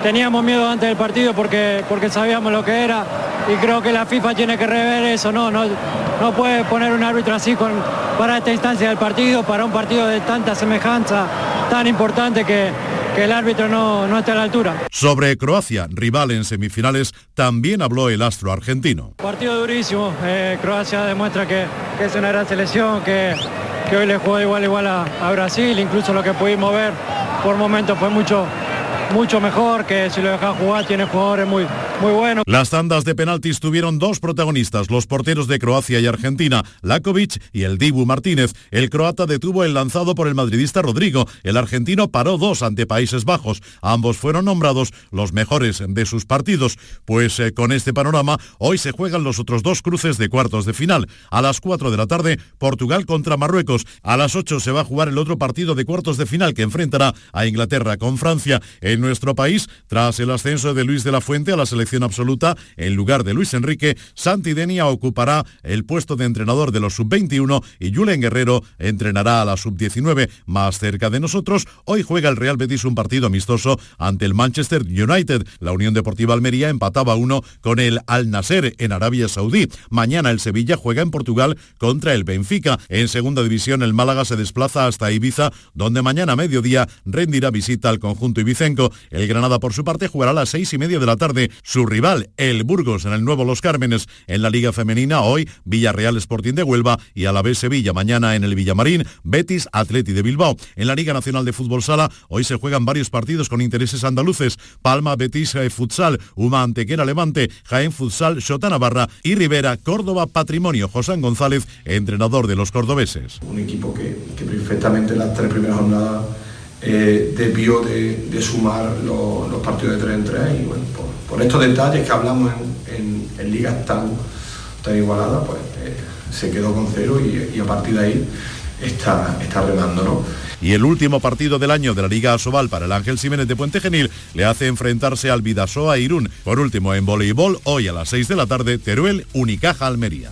teníamos miedo antes del partido porque, porque sabíamos lo que era y creo que la FIFA tiene que rever eso, no, no, no puede poner un árbitro así con, para esta instancia del partido, para un partido de tanta semejanza, tan importante que, que el árbitro no, no esté a la altura. Sobre Croacia, rival en semifinales, también habló el astro argentino. Partido durísimo, eh, Croacia demuestra que, que, es una gran selección, que, que hoy le jugó igual igual a, a Brasil, incluso lo que pudimos ver por momentos fue mucho mucho mejor, que si lo deja jugar tiene jugadores muy, muy buenos. Las tandas de penaltis tuvieron dos protagonistas, los porteros de Croacia y Argentina, Lakovic y el Dibu Martínez. El croata detuvo el lanzado por el madridista Rodrigo, el argentino paró dos ante Países Bajos. Ambos fueron nombrados los mejores de sus partidos, pues eh, con este panorama hoy se juegan los otros dos cruces de cuartos de final. A las 4 de la tarde, Portugal contra Marruecos. A las 8 se va a jugar el otro partido de cuartos de final que enfrentará a Inglaterra con Francia en nuestro país tras el ascenso de Luis de la Fuente a la selección absoluta en lugar de Luis Enrique. Santi Denia ocupará el puesto de entrenador de los sub-21 y Julen Guerrero entrenará a la sub-19. Más cerca de nosotros, hoy juega el Real Betis un partido amistoso ante el Manchester United. La Unión Deportiva Almería empataba uno con el Al Nasser en Arabia Saudí. Mañana el Sevilla juega en Portugal contra el Benfica. En segunda división el Málaga se desplaza hasta Ibiza, donde mañana a mediodía rendirá visita al conjunto ibicenco. El Granada, por su parte, jugará a las seis y media de la tarde. Su rival, el Burgos, en el nuevo Los Cármenes. En la Liga Femenina, hoy, Villarreal Sporting de Huelva y a la vez Sevilla. Mañana en el Villamarín, Betis, Atleti de Bilbao. En la Liga Nacional de Fútbol Sala, hoy se juegan varios partidos con intereses andaluces. Palma, Betis, eh, Futsal, Uma Antequera, Levante, Jaén Futsal, Xota Navarra y Rivera, Córdoba, Patrimonio. José González, entrenador de los cordobeses. Un equipo que, perfectamente las tres primeras jornadas eh, debió de, sumar los, partidos de 3 en 3 y bueno, por, estos detalles que hablamos en, ligas tan, tan igualadas, pues eh, se quedó con cero y, a partir de ahí está, está remando, ¿no? Y el último partido del año de la Liga Asobal para el Ángel Jiménez de Puente Genil le hace enfrentarse al Vidasoa Irún. Por último, en voleibol, hoy a las 6 de la tarde, Teruel Unicaja Almería.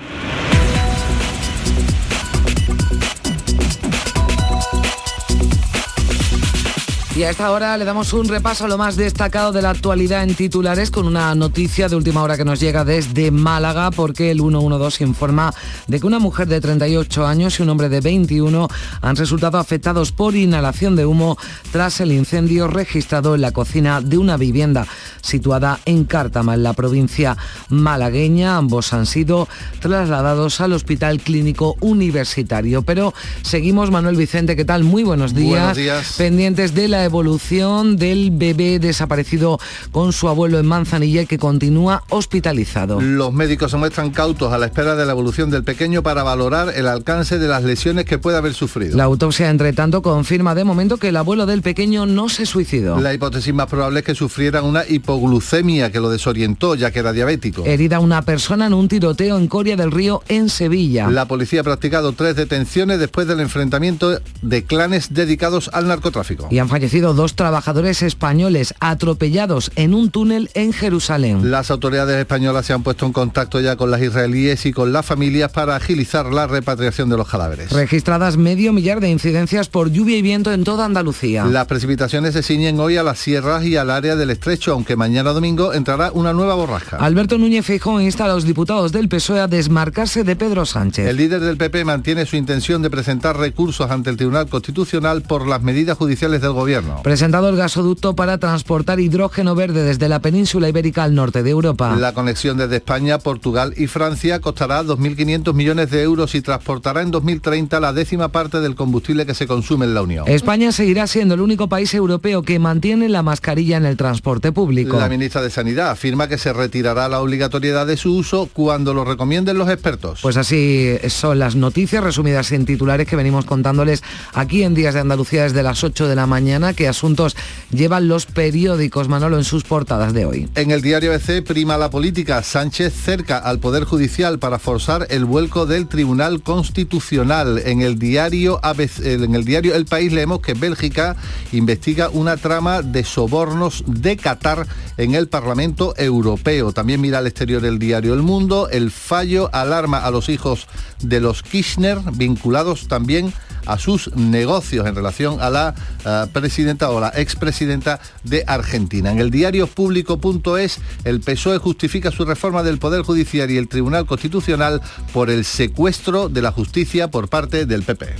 Y a esta hora le damos un repaso a lo más destacado de la actualidad en titulares con una noticia de última hora que nos llega desde Málaga porque el 112 informa de que una mujer de 38 años y un hombre de 21 han resultado afectados por inhalación de humo tras el incendio registrado en la cocina de una vivienda situada en Cártama, en la provincia malagueña. Ambos han sido trasladados al Hospital Clínico Universitario. Pero seguimos, Manuel Vicente, ¿qué tal? Muy buenos días. Buenos días. Pendientes de la evolución del bebé desaparecido con su abuelo en Manzanilla que continúa hospitalizado. Los médicos se muestran cautos a la espera de la evolución del pequeño para valorar el alcance de las lesiones que puede haber sufrido. La autopsia, entre tanto, confirma de momento que el abuelo del pequeño no se suicidó. La hipótesis más probable es que sufriera una hipoglucemia que lo desorientó, ya que era diabético. Herida una persona en un tiroteo en Coria del Río, en Sevilla. La policía ha practicado tres detenciones después del enfrentamiento de clanes dedicados al narcotráfico. Y han fallecido dos trabajadores españoles atropellados en un túnel en Jerusalén. Las autoridades españolas se han puesto en contacto ya con las israelíes y con las familias para agilizar la repatriación de los cadáveres. Registradas medio millar de incidencias por lluvia y viento en toda Andalucía. Las precipitaciones se ciñen hoy a las sierras y al área del estrecho, aunque mañana domingo entrará una nueva borrasca. Alberto Núñez Feijóo insta a los diputados del PSOE a desmarcarse de Pedro Sánchez. El líder del PP mantiene su intención de presentar recursos ante el Tribunal Constitucional por las medidas judiciales del gobierno. Presentado el gasoducto para transportar hidrógeno verde desde la península ibérica al norte de Europa. La conexión desde España, Portugal y Francia costará 2.500 millones de euros y transportará en 2030 la décima parte del combustible que se consume en la Unión. España seguirá siendo el único país europeo que mantiene la mascarilla en el transporte público. La ministra de Sanidad afirma que se retirará la obligatoriedad de su uso cuando lo recomienden los expertos. Pues así son las noticias resumidas en titulares que venimos contándoles aquí en Días de Andalucía desde las 8 de la mañana qué asuntos llevan los periódicos, Manolo, en sus portadas de hoy. En el diario EC prima la política. Sánchez cerca al Poder Judicial para forzar el vuelco del Tribunal Constitucional. En el diario, en el, diario el País leemos que Bélgica investiga una trama de sobornos de Qatar en el Parlamento Europeo. También mira al exterior el diario El Mundo. El fallo alarma a los hijos de los Kirchner vinculados también a sus negocios en relación a la uh, presidenta o la expresidenta de Argentina. En el diario público.es, el PSOE justifica su reforma del Poder Judicial y el Tribunal Constitucional por el secuestro de la justicia por parte del PP.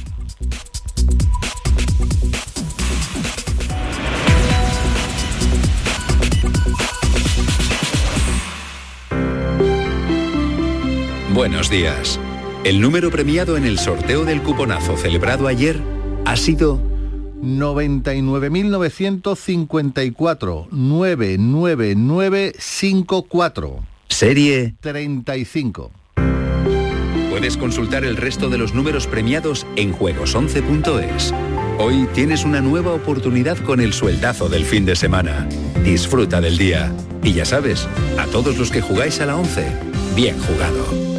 Buenos días. El número premiado en el sorteo del cuponazo celebrado ayer ha sido 99.954 99954. Serie 35. Puedes consultar el resto de los números premiados en juegos11.es. Hoy tienes una nueva oportunidad con el sueldazo del fin de semana. Disfruta del día. Y ya sabes, a todos los que jugáis a la 11, bien jugado.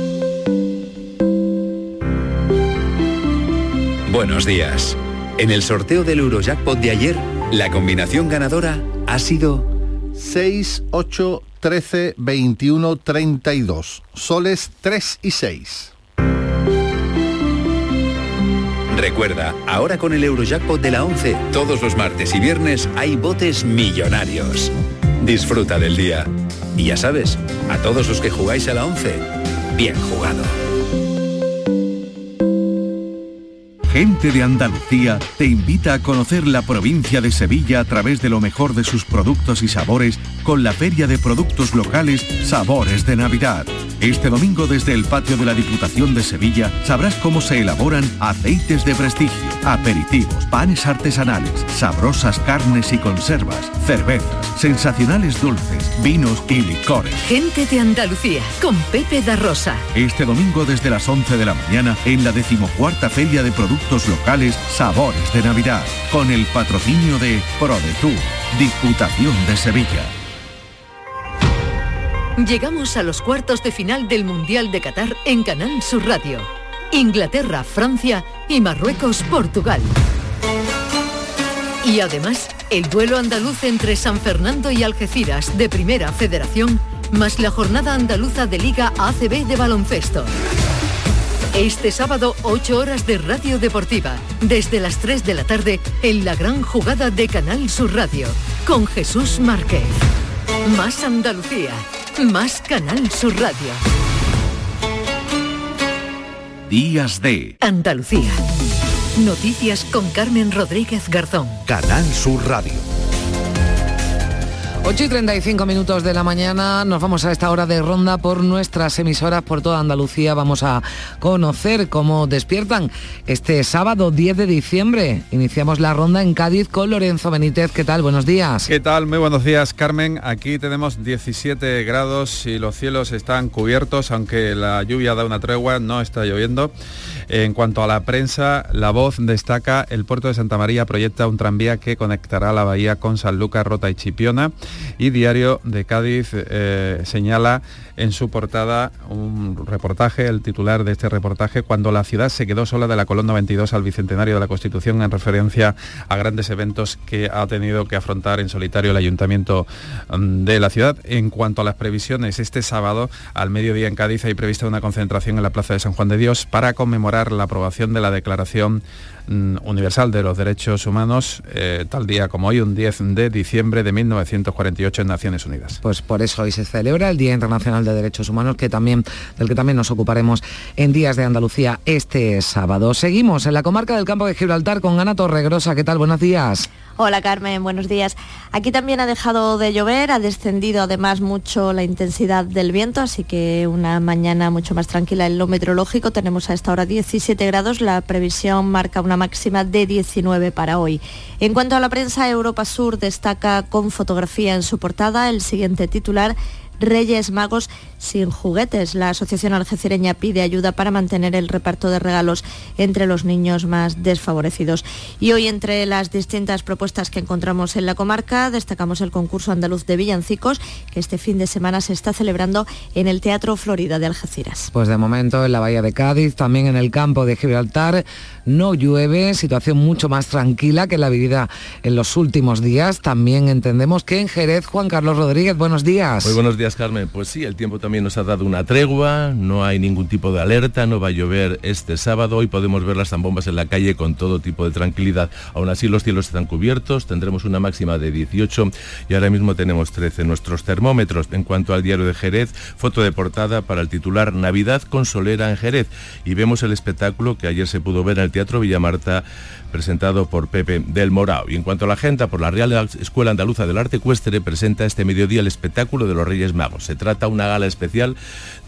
Buenos días. En el sorteo del Eurojackpot de ayer, la combinación ganadora ha sido 6, 8, 13, 21, 32. Soles 3 y 6. Recuerda, ahora con el Eurojackpot de la 11, todos los martes y viernes hay botes millonarios. Disfruta del día. Y ya sabes, a todos los que jugáis a la 11, bien jugado. Gente de Andalucía te invita a conocer la provincia de Sevilla a través de lo mejor de sus productos y sabores con la Feria de Productos Locales Sabores de Navidad. Este domingo desde el patio de la Diputación de Sevilla sabrás cómo se elaboran aceites de prestigio, aperitivos, panes artesanales, sabrosas carnes y conservas, cervezas, sensacionales dulces, vinos y licores. Gente de Andalucía con Pepe da Rosa. Este domingo desde las 11 de la mañana en la decimocuarta Feria de Productos locales Sabores de Navidad, con el patrocinio de ProDetour, Diputación de Sevilla. Llegamos a los cuartos de final del Mundial de Qatar en Canal Sur Radio. Inglaterra, Francia y Marruecos, Portugal. Y además, el duelo andaluz entre San Fernando y Algeciras de Primera Federación, más la jornada andaluza de Liga ACB de baloncesto. Este sábado, 8 horas de Radio Deportiva, desde las 3 de la tarde, en la gran jugada de Canal Sur Radio, con Jesús Márquez. Más Andalucía, más Canal Sur Radio. Días de Andalucía. Noticias con Carmen Rodríguez Garzón. Canal Sur Radio. 8 y 35 minutos de la mañana, nos vamos a esta hora de ronda por nuestras emisoras por toda Andalucía. Vamos a conocer cómo despiertan este sábado 10 de diciembre. Iniciamos la ronda en Cádiz con Lorenzo Benítez. ¿Qué tal? Buenos días. ¿Qué tal? Muy buenos días, Carmen. Aquí tenemos 17 grados y los cielos están cubiertos, aunque la lluvia da una tregua, no está lloviendo. En cuanto a la prensa, La Voz destaca el puerto de Santa María proyecta un tranvía que conectará la bahía con San Lucas, Rota y Chipiona. Y Diario de Cádiz eh, señala en su portada un reportaje, el titular de este reportaje, cuando la ciudad se quedó sola de la colonna 22 al Bicentenario de la Constitución en referencia a grandes eventos que ha tenido que afrontar en solitario el Ayuntamiento mm, de la ciudad. En cuanto a las previsiones, este sábado al mediodía en Cádiz hay prevista una concentración en la Plaza de San Juan de Dios para conmemorar la aprobación de la Declaración universal de los Derechos Humanos, eh, tal día como hoy, un 10 de diciembre de 1948 en Naciones Unidas. Pues por eso hoy se celebra el Día Internacional de Derechos Humanos, que también, del que también nos ocuparemos en Días de Andalucía este sábado. Seguimos en la comarca del Campo de Gibraltar con Ana Torregrosa. ¿Qué tal? Buenos días. Hola Carmen, buenos días. Aquí también ha dejado de llover, ha descendido además mucho la intensidad del viento, así que una mañana mucho más tranquila en lo meteorológico. Tenemos a esta hora 17 grados, la previsión marca una máxima de 19 para hoy. En cuanto a la prensa, Europa Sur destaca con fotografía en su portada el siguiente titular Reyes Magos sin juguetes. La Asociación Algecireña pide ayuda para mantener el reparto de regalos entre los niños más desfavorecidos. Y hoy entre las distintas propuestas que encontramos en la comarca destacamos el concurso andaluz de villancicos que este fin de semana se está celebrando en el Teatro Florida de Algeciras. Pues de momento en la Bahía de Cádiz, también en el campo de Gibraltar, no llueve, situación mucho más tranquila que la vivida en los últimos días. También entendemos que en Jerez, Juan Carlos Rodríguez, buenos días. Muy buenos días, Carmen. Pues sí, el tiempo también nos ha dado una tregua, no hay ningún tipo de alerta, no va a llover este sábado, hoy podemos ver las zambombas en la calle con todo tipo de tranquilidad. Aún así los cielos están cubiertos, tendremos una máxima de 18 y ahora mismo tenemos 13 nuestros termómetros. En cuanto al diario de Jerez, foto de portada para el titular Navidad con Solera en Jerez y vemos el espectáculo que ayer se pudo ver en el Teatro Villamarta presentado por Pepe del Morao. Y en cuanto a la agenda, por la Real Escuela Andaluza del Arte Ecuestre presenta este mediodía el espectáculo de los Reyes Magos. Se trata una gala especial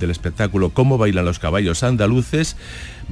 del espectáculo Cómo bailan los caballos andaluces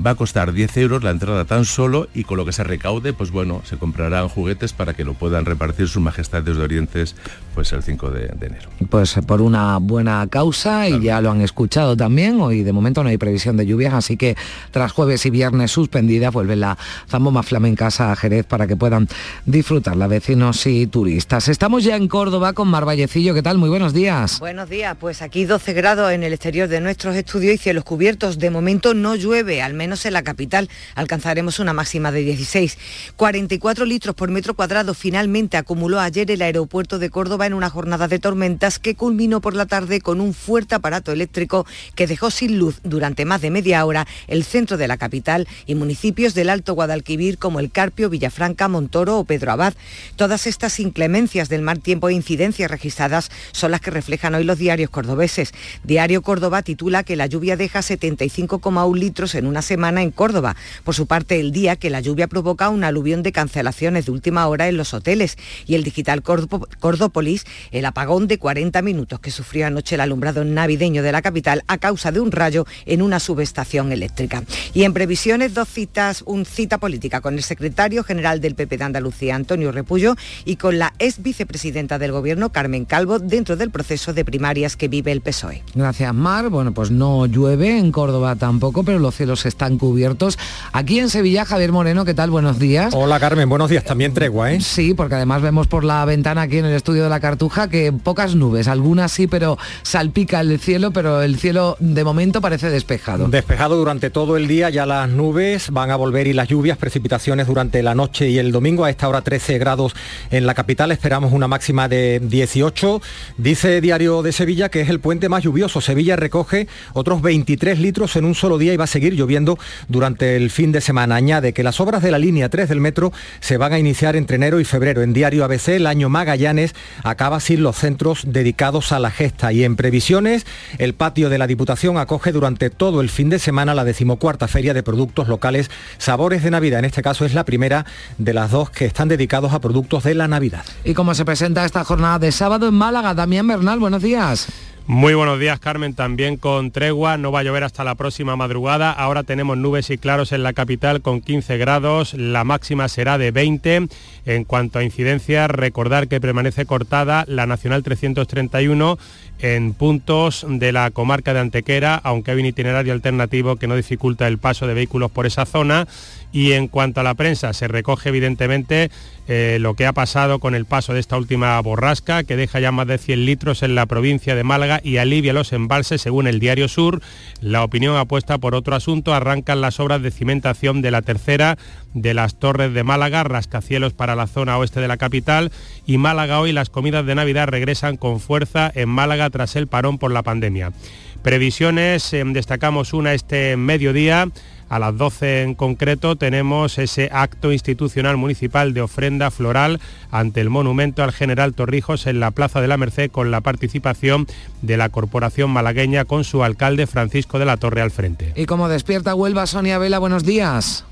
va a costar 10 euros la entrada tan solo y con lo que se recaude, pues bueno, se comprarán juguetes para que lo puedan repartir sus majestades de Orientes pues el 5 de, enero. Pues por una buena causa y ya lo han escuchado también, hoy de momento no hay previsión de lluvias, así que tras jueves y viernes suspendida vuelve la zamboma flamenca a Jerez para que puedan disfrutarla vecinos y turistas. Estamos ya en Córdoba con Mar Vallecillo, ¿qué tal? Muy buenos días. Buenos días, pues aquí 12 grados en el exterior de nuestros estudios y cielos cubiertos. De momento no llueve, al menos menos en la capital. Alcanzaremos una máxima de 16. 44 litros por metro cuadrado finalmente acumuló ayer el aeropuerto de Córdoba en una jornada de tormentas que culminó por la tarde con un fuerte aparato eléctrico que dejó sin luz durante más de media hora el centro de la capital y municipios del Alto Guadalquivir como El Carpio, Villafranca, Montoro o Pedro Abad. Todas estas inclemencias del mal tiempo e incidencias registradas son las que reflejan hoy los diarios cordobeses. Diario Córdoba titula que la lluvia deja 75,1 litros en una semana en Córdoba. Por su parte, el día que la lluvia provoca un aluvión de cancelaciones de última hora en los hoteles y el digital Cordópolis, el apagón de 40 minutos que sufrió anoche el alumbrado navideño de la capital a causa de un rayo en una subestación eléctrica. Y en previsiones, dos citas, un cita política con el secretario general del PP de Andalucía, Antonio Repullo, y con la ex vicepresidenta del Gobierno, Carmen Calvo, dentro del proceso de primarias que vive el PSOE. Gracias, Mar. Bueno, pues no llueve, en Córdoba tampoco, pero los cielos están cubiertos. Aquí en Sevilla, Javier Moreno, ¿qué tal? Buenos días. Hola, Carmen. Buenos días. También tregua, ¿eh? Sí, porque además vemos por la ventana aquí en el estudio de la Cartuja que pocas nubes, algunas sí, pero salpica el cielo, pero el cielo de momento parece despejado. Despejado durante todo el día, ya las nubes van a volver y las lluvias, precipitaciones durante la noche y el domingo. A esta hora 13 grados en la capital, esperamos una máxima de 18. Dice Diario de Sevilla que es el puente más lluvioso. Sevilla recoge otros 23 litros en un solo día y va a seguir lloviendo durante el fin de semana. Añade que las obras de la línea 3 del metro se van a iniciar entre enero y febrero. En Diario ABC, el año Magallanes acaba sin los centros dedicados a la gesta. Y en previsiones, el patio de la Diputación acoge durante todo el fin de semana la decimocuarta Feria de Productos Locales Sabores de Navidad. En este caso es la primera de las dos que están dedicados a productos de la Navidad. ¿Y cómo se presenta esta jornada de sábado en Málaga? Damián Bernal, buenos días. Muy buenos días Carmen, también con tregua, no va a llover hasta la próxima madrugada, ahora tenemos nubes y claros en la capital con 15 grados, la máxima será de 20. En cuanto a incidencias, recordar que permanece cortada la Nacional 331 en puntos de la comarca de Antequera, aunque hay un itinerario alternativo que no dificulta el paso de vehículos por esa zona. Y en cuanto a la prensa, se recoge evidentemente eh, lo que ha pasado con el paso de esta última borrasca, que deja ya más de 100 litros en la provincia de Málaga y alivia los embalses, según el Diario Sur. La opinión apuesta por otro asunto. Arrancan las obras de cimentación de la tercera de las Torres de Málaga, rascacielos para la zona oeste de la capital. Y Málaga hoy las comidas de Navidad regresan con fuerza en Málaga tras el parón por la pandemia. Previsiones, em, destacamos una este mediodía a las 12 en concreto tenemos ese acto institucional municipal de ofrenda floral ante el monumento al general Torrijos en la Plaza de la Merced con la participación de la Corporación Malagueña con su alcalde Francisco de la Torre al frente. Y como despierta Huelva, Sonia Vela, buenos días.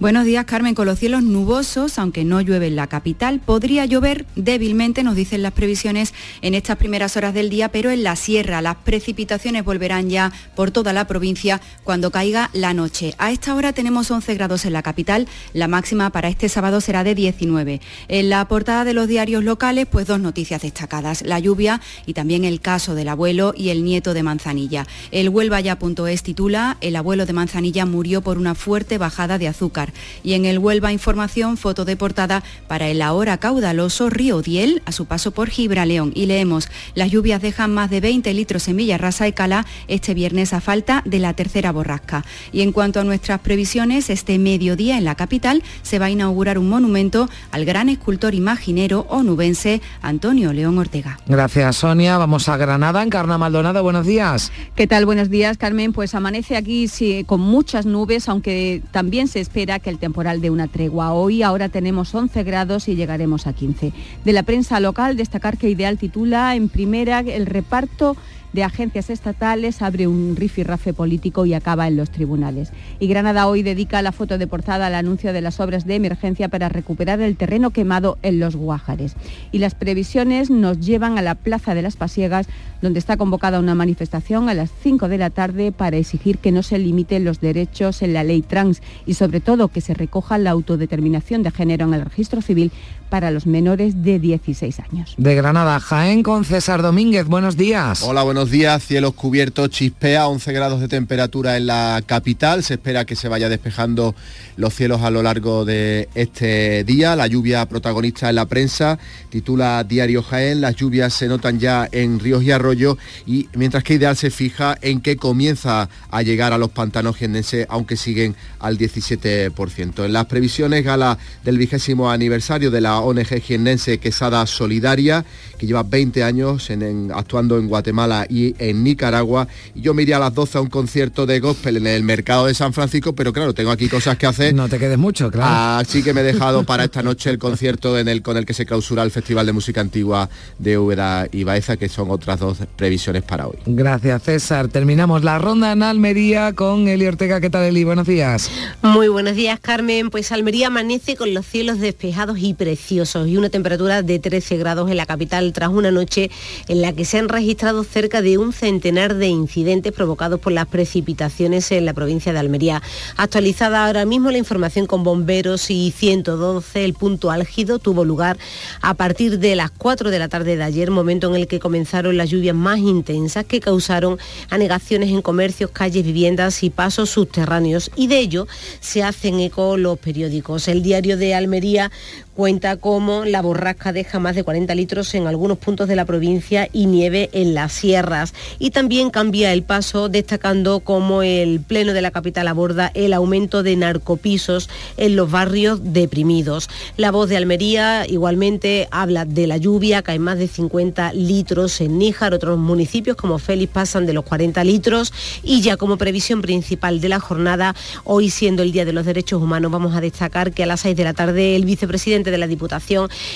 Buenos días, Carmen. Con los cielos nubosos, aunque no llueve en la capital, podría llover débilmente, nos dicen las previsiones, en estas primeras horas del día, pero en la sierra. Las precipitaciones volverán ya por toda la provincia cuando caiga la noche. A esta hora tenemos 11 grados en la capital. La máxima para este sábado será de 19. En la portada de los diarios locales, pues dos noticias destacadas. La lluvia y también el caso del abuelo y el nieto de Manzanilla. El Huelva ya.es titula, el abuelo de Manzanilla murió por una fuerte bajada de azúcar. Y en el Huelva Información, foto de portada para el ahora caudaloso río Diel a su paso por Gibraleón. Y leemos, las lluvias dejan más de 20 litros en Villarrasa y Cala este viernes a falta de la tercera borrasca. Y en cuanto a nuestras previsiones, este mediodía en la capital se va a inaugurar un monumento al gran escultor imaginero onubense Antonio León Ortega. Gracias, Sonia. Vamos a Granada. Encarna Maldonado, buenos días. ¿Qué tal? Buenos días, Carmen. Pues amanece aquí sí, con muchas nubes, aunque también se espera que el temporal de una tregua. Hoy ahora tenemos 11 grados y llegaremos a 15. De la prensa local, destacar que Ideal titula en primera el reparto de agencias estatales abre un rifirrafe político y acaba en los tribunales. Y Granada hoy dedica la foto de portada al anuncio de las obras de emergencia para recuperar el terreno quemado en los Guájares. Y las previsiones nos llevan a la Plaza de las Pasiegas, donde está convocada una manifestación a las 5 de la tarde para exigir que no se limiten los derechos en la ley trans y sobre todo que se recoja la autodeterminación de género en el registro civil para los menores de 16 años. De Granada, Jaén con César Domínguez. Buenos días. Hola, buenos días. Cielos cubiertos, chispea, 11 grados de temperatura en la capital. Se espera que se vaya despejando los cielos a lo largo de este día. La lluvia protagonista en la prensa, titula Diario Jaén. Las lluvias se notan ya en ríos y arroyos y mientras que Ideal se fija en que comienza a llegar a los pantanos jiennenses, aunque siguen al 17%. En las previsiones, gala del vigésimo aniversario de la ONG jiennense Quesada Solidaria, que lleva 20 años actuando en Guatemala y en Nicaragua. Y yo me iría a las 12 a un concierto de gospel en el mercado de San Francisco, pero claro, tengo aquí cosas que hacer. No te quedes mucho, claro. Así que me he dejado para esta noche el concierto en el, con el que se clausura el Festival de Música Antigua de Úbeda y Baeza, que son otras dos previsiones para hoy. Gracias, César. Terminamos la ronda en Almería con Eli Ortega. ¿Qué tal, Eli? Buenos días. Muy buenos días, Carmen. Pues Almería amanece con los cielos despejados y preciosos y una temperatura de 13 grados en la capital tras una noche en la que se han registrado cerca de un centenar de incidentes provocados por las precipitaciones en la provincia de Almería. Actualizada ahora mismo la información con bomberos y 112, el punto álgido tuvo lugar a partir de las 4 de la tarde de ayer, momento en el que comenzaron las lluvias más intensas que causaron anegaciones en comercios, calles, viviendas y pasos subterráneos. Y de ello se hacen eco los periódicos. El diario de Almería cuenta cómo la borrasca deja más de 40 litros en algunos puntos de la provincia y nieve en las sierras. Y también cambia el paso destacando cómo el Pleno de la capital aborda el aumento de narcopisos en los barrios deprimidos. La voz de Almería igualmente habla de la lluvia, caen más de 50 litros en Níjar, otros municipios como Félix pasan de los 40 litros y ya como previsión principal de la jornada, hoy siendo el Día de los Derechos Humanos, vamos a destacar que a las 6 de la tarde el vicepresidente de la Diputación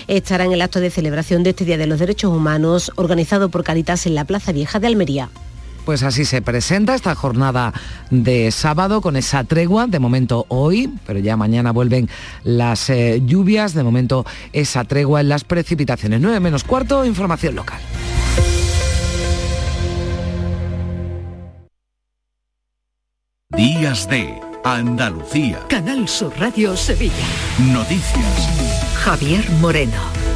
estará en el acto de celebración de este Día de los Derechos Humanos organizado por Caritas en la Plaza Vieja de Almería. Pues así se presenta esta jornada de sábado con esa tregua, de momento hoy, pero ya mañana vuelven las eh, lluvias, de momento esa tregua en las precipitaciones. 9 menos cuarto, información local. Días de Andalucía. Canal Sur Radio Sevilla. Noticias. Javier Moreno.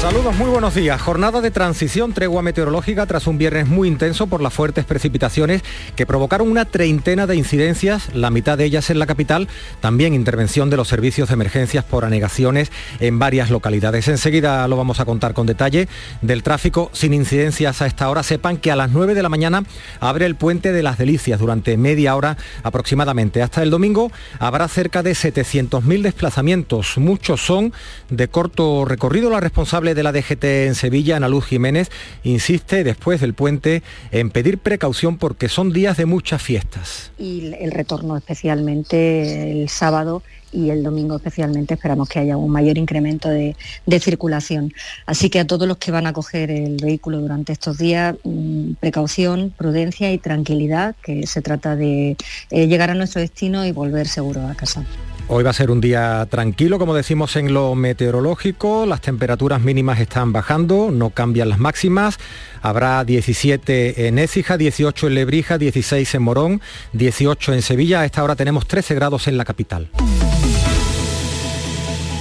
Saludos, muy buenos días. Jornada de transición, tregua meteorológica tras un viernes muy intenso por las fuertes precipitaciones que provocaron una treintena de incidencias, la mitad de ellas en la capital, también intervención de los servicios de emergencias por anegaciones en varias localidades. Enseguida lo vamos a contar con detalle del tráfico sin incidencias a esta hora. Sepan que a las 9 de la mañana abre el puente de las Delicias durante media hora aproximadamente. Hasta el domingo habrá cerca de 700.000 desplazamientos. Muchos son de corto recorrido. La responsable de la DGT en Sevilla, Ana Luz Jiménez, insiste después del puente en pedir precaución porque son días de muchas fiestas. Y el retorno especialmente el sábado y el domingo especialmente esperamos que haya un mayor incremento de, circulación. Así que a todos los que van a coger el vehículo durante estos días, mm, precaución, prudencia y tranquilidad, que se trata de eh, llegar a nuestro destino y volver seguro a casa. Hoy va a ser un día tranquilo, como decimos en lo meteorológico, las temperaturas mínimas están bajando, no cambian las máximas, habrá 17 en Écija, 18 en Lebrija, 16 en Morón, 18 en Sevilla, a esta hora tenemos 13 grados en la capital.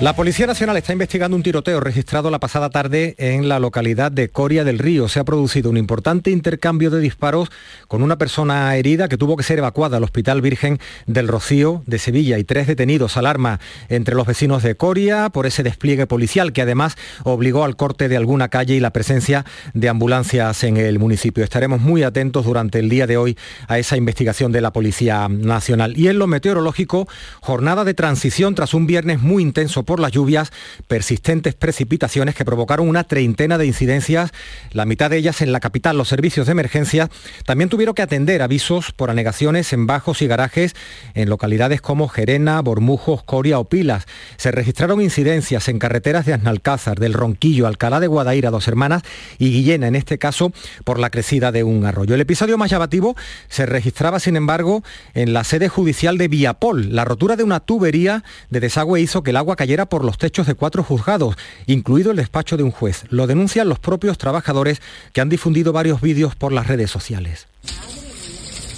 La Policía Nacional está investigando un tiroteo registrado la pasada tarde en la localidad de Coria del Río. Se ha producido un importante intercambio de disparos con una persona herida que tuvo que ser evacuada al Hospital Virgen del Rocío de Sevilla y tres detenidos. Alarma entre los vecinos de Coria por ese despliegue policial que además obligó al corte de alguna calle y la presencia de ambulancias en el municipio. Estaremos muy atentos durante el día de hoy a esa investigación de la Policía Nacional. Y en lo meteorológico, jornada de transición tras un viernes muy intenso por las lluvias, persistentes precipitaciones que provocaron una treintena de incidencias, la mitad de ellas en la capital. Los servicios de emergencia también tuvieron que atender avisos por anegaciones en bajos y garajes en localidades como Gerena, Bormujos, Coria o Pilas. Se registraron incidencias en carreteras de Asnalcázar, del Ronquillo, Alcalá de Guadaira, Dos Hermanas y Guillena, en este caso por la crecida de un arroyo. El episodio más llamativo se registraba, sin embargo, en la sede judicial de Viapol. La rotura de una tubería de desagüe hizo que el agua cayera por los techos de cuatro juzgados, incluido el despacho de un juez. Lo denuncian los propios trabajadores que han difundido varios vídeos por las redes sociales.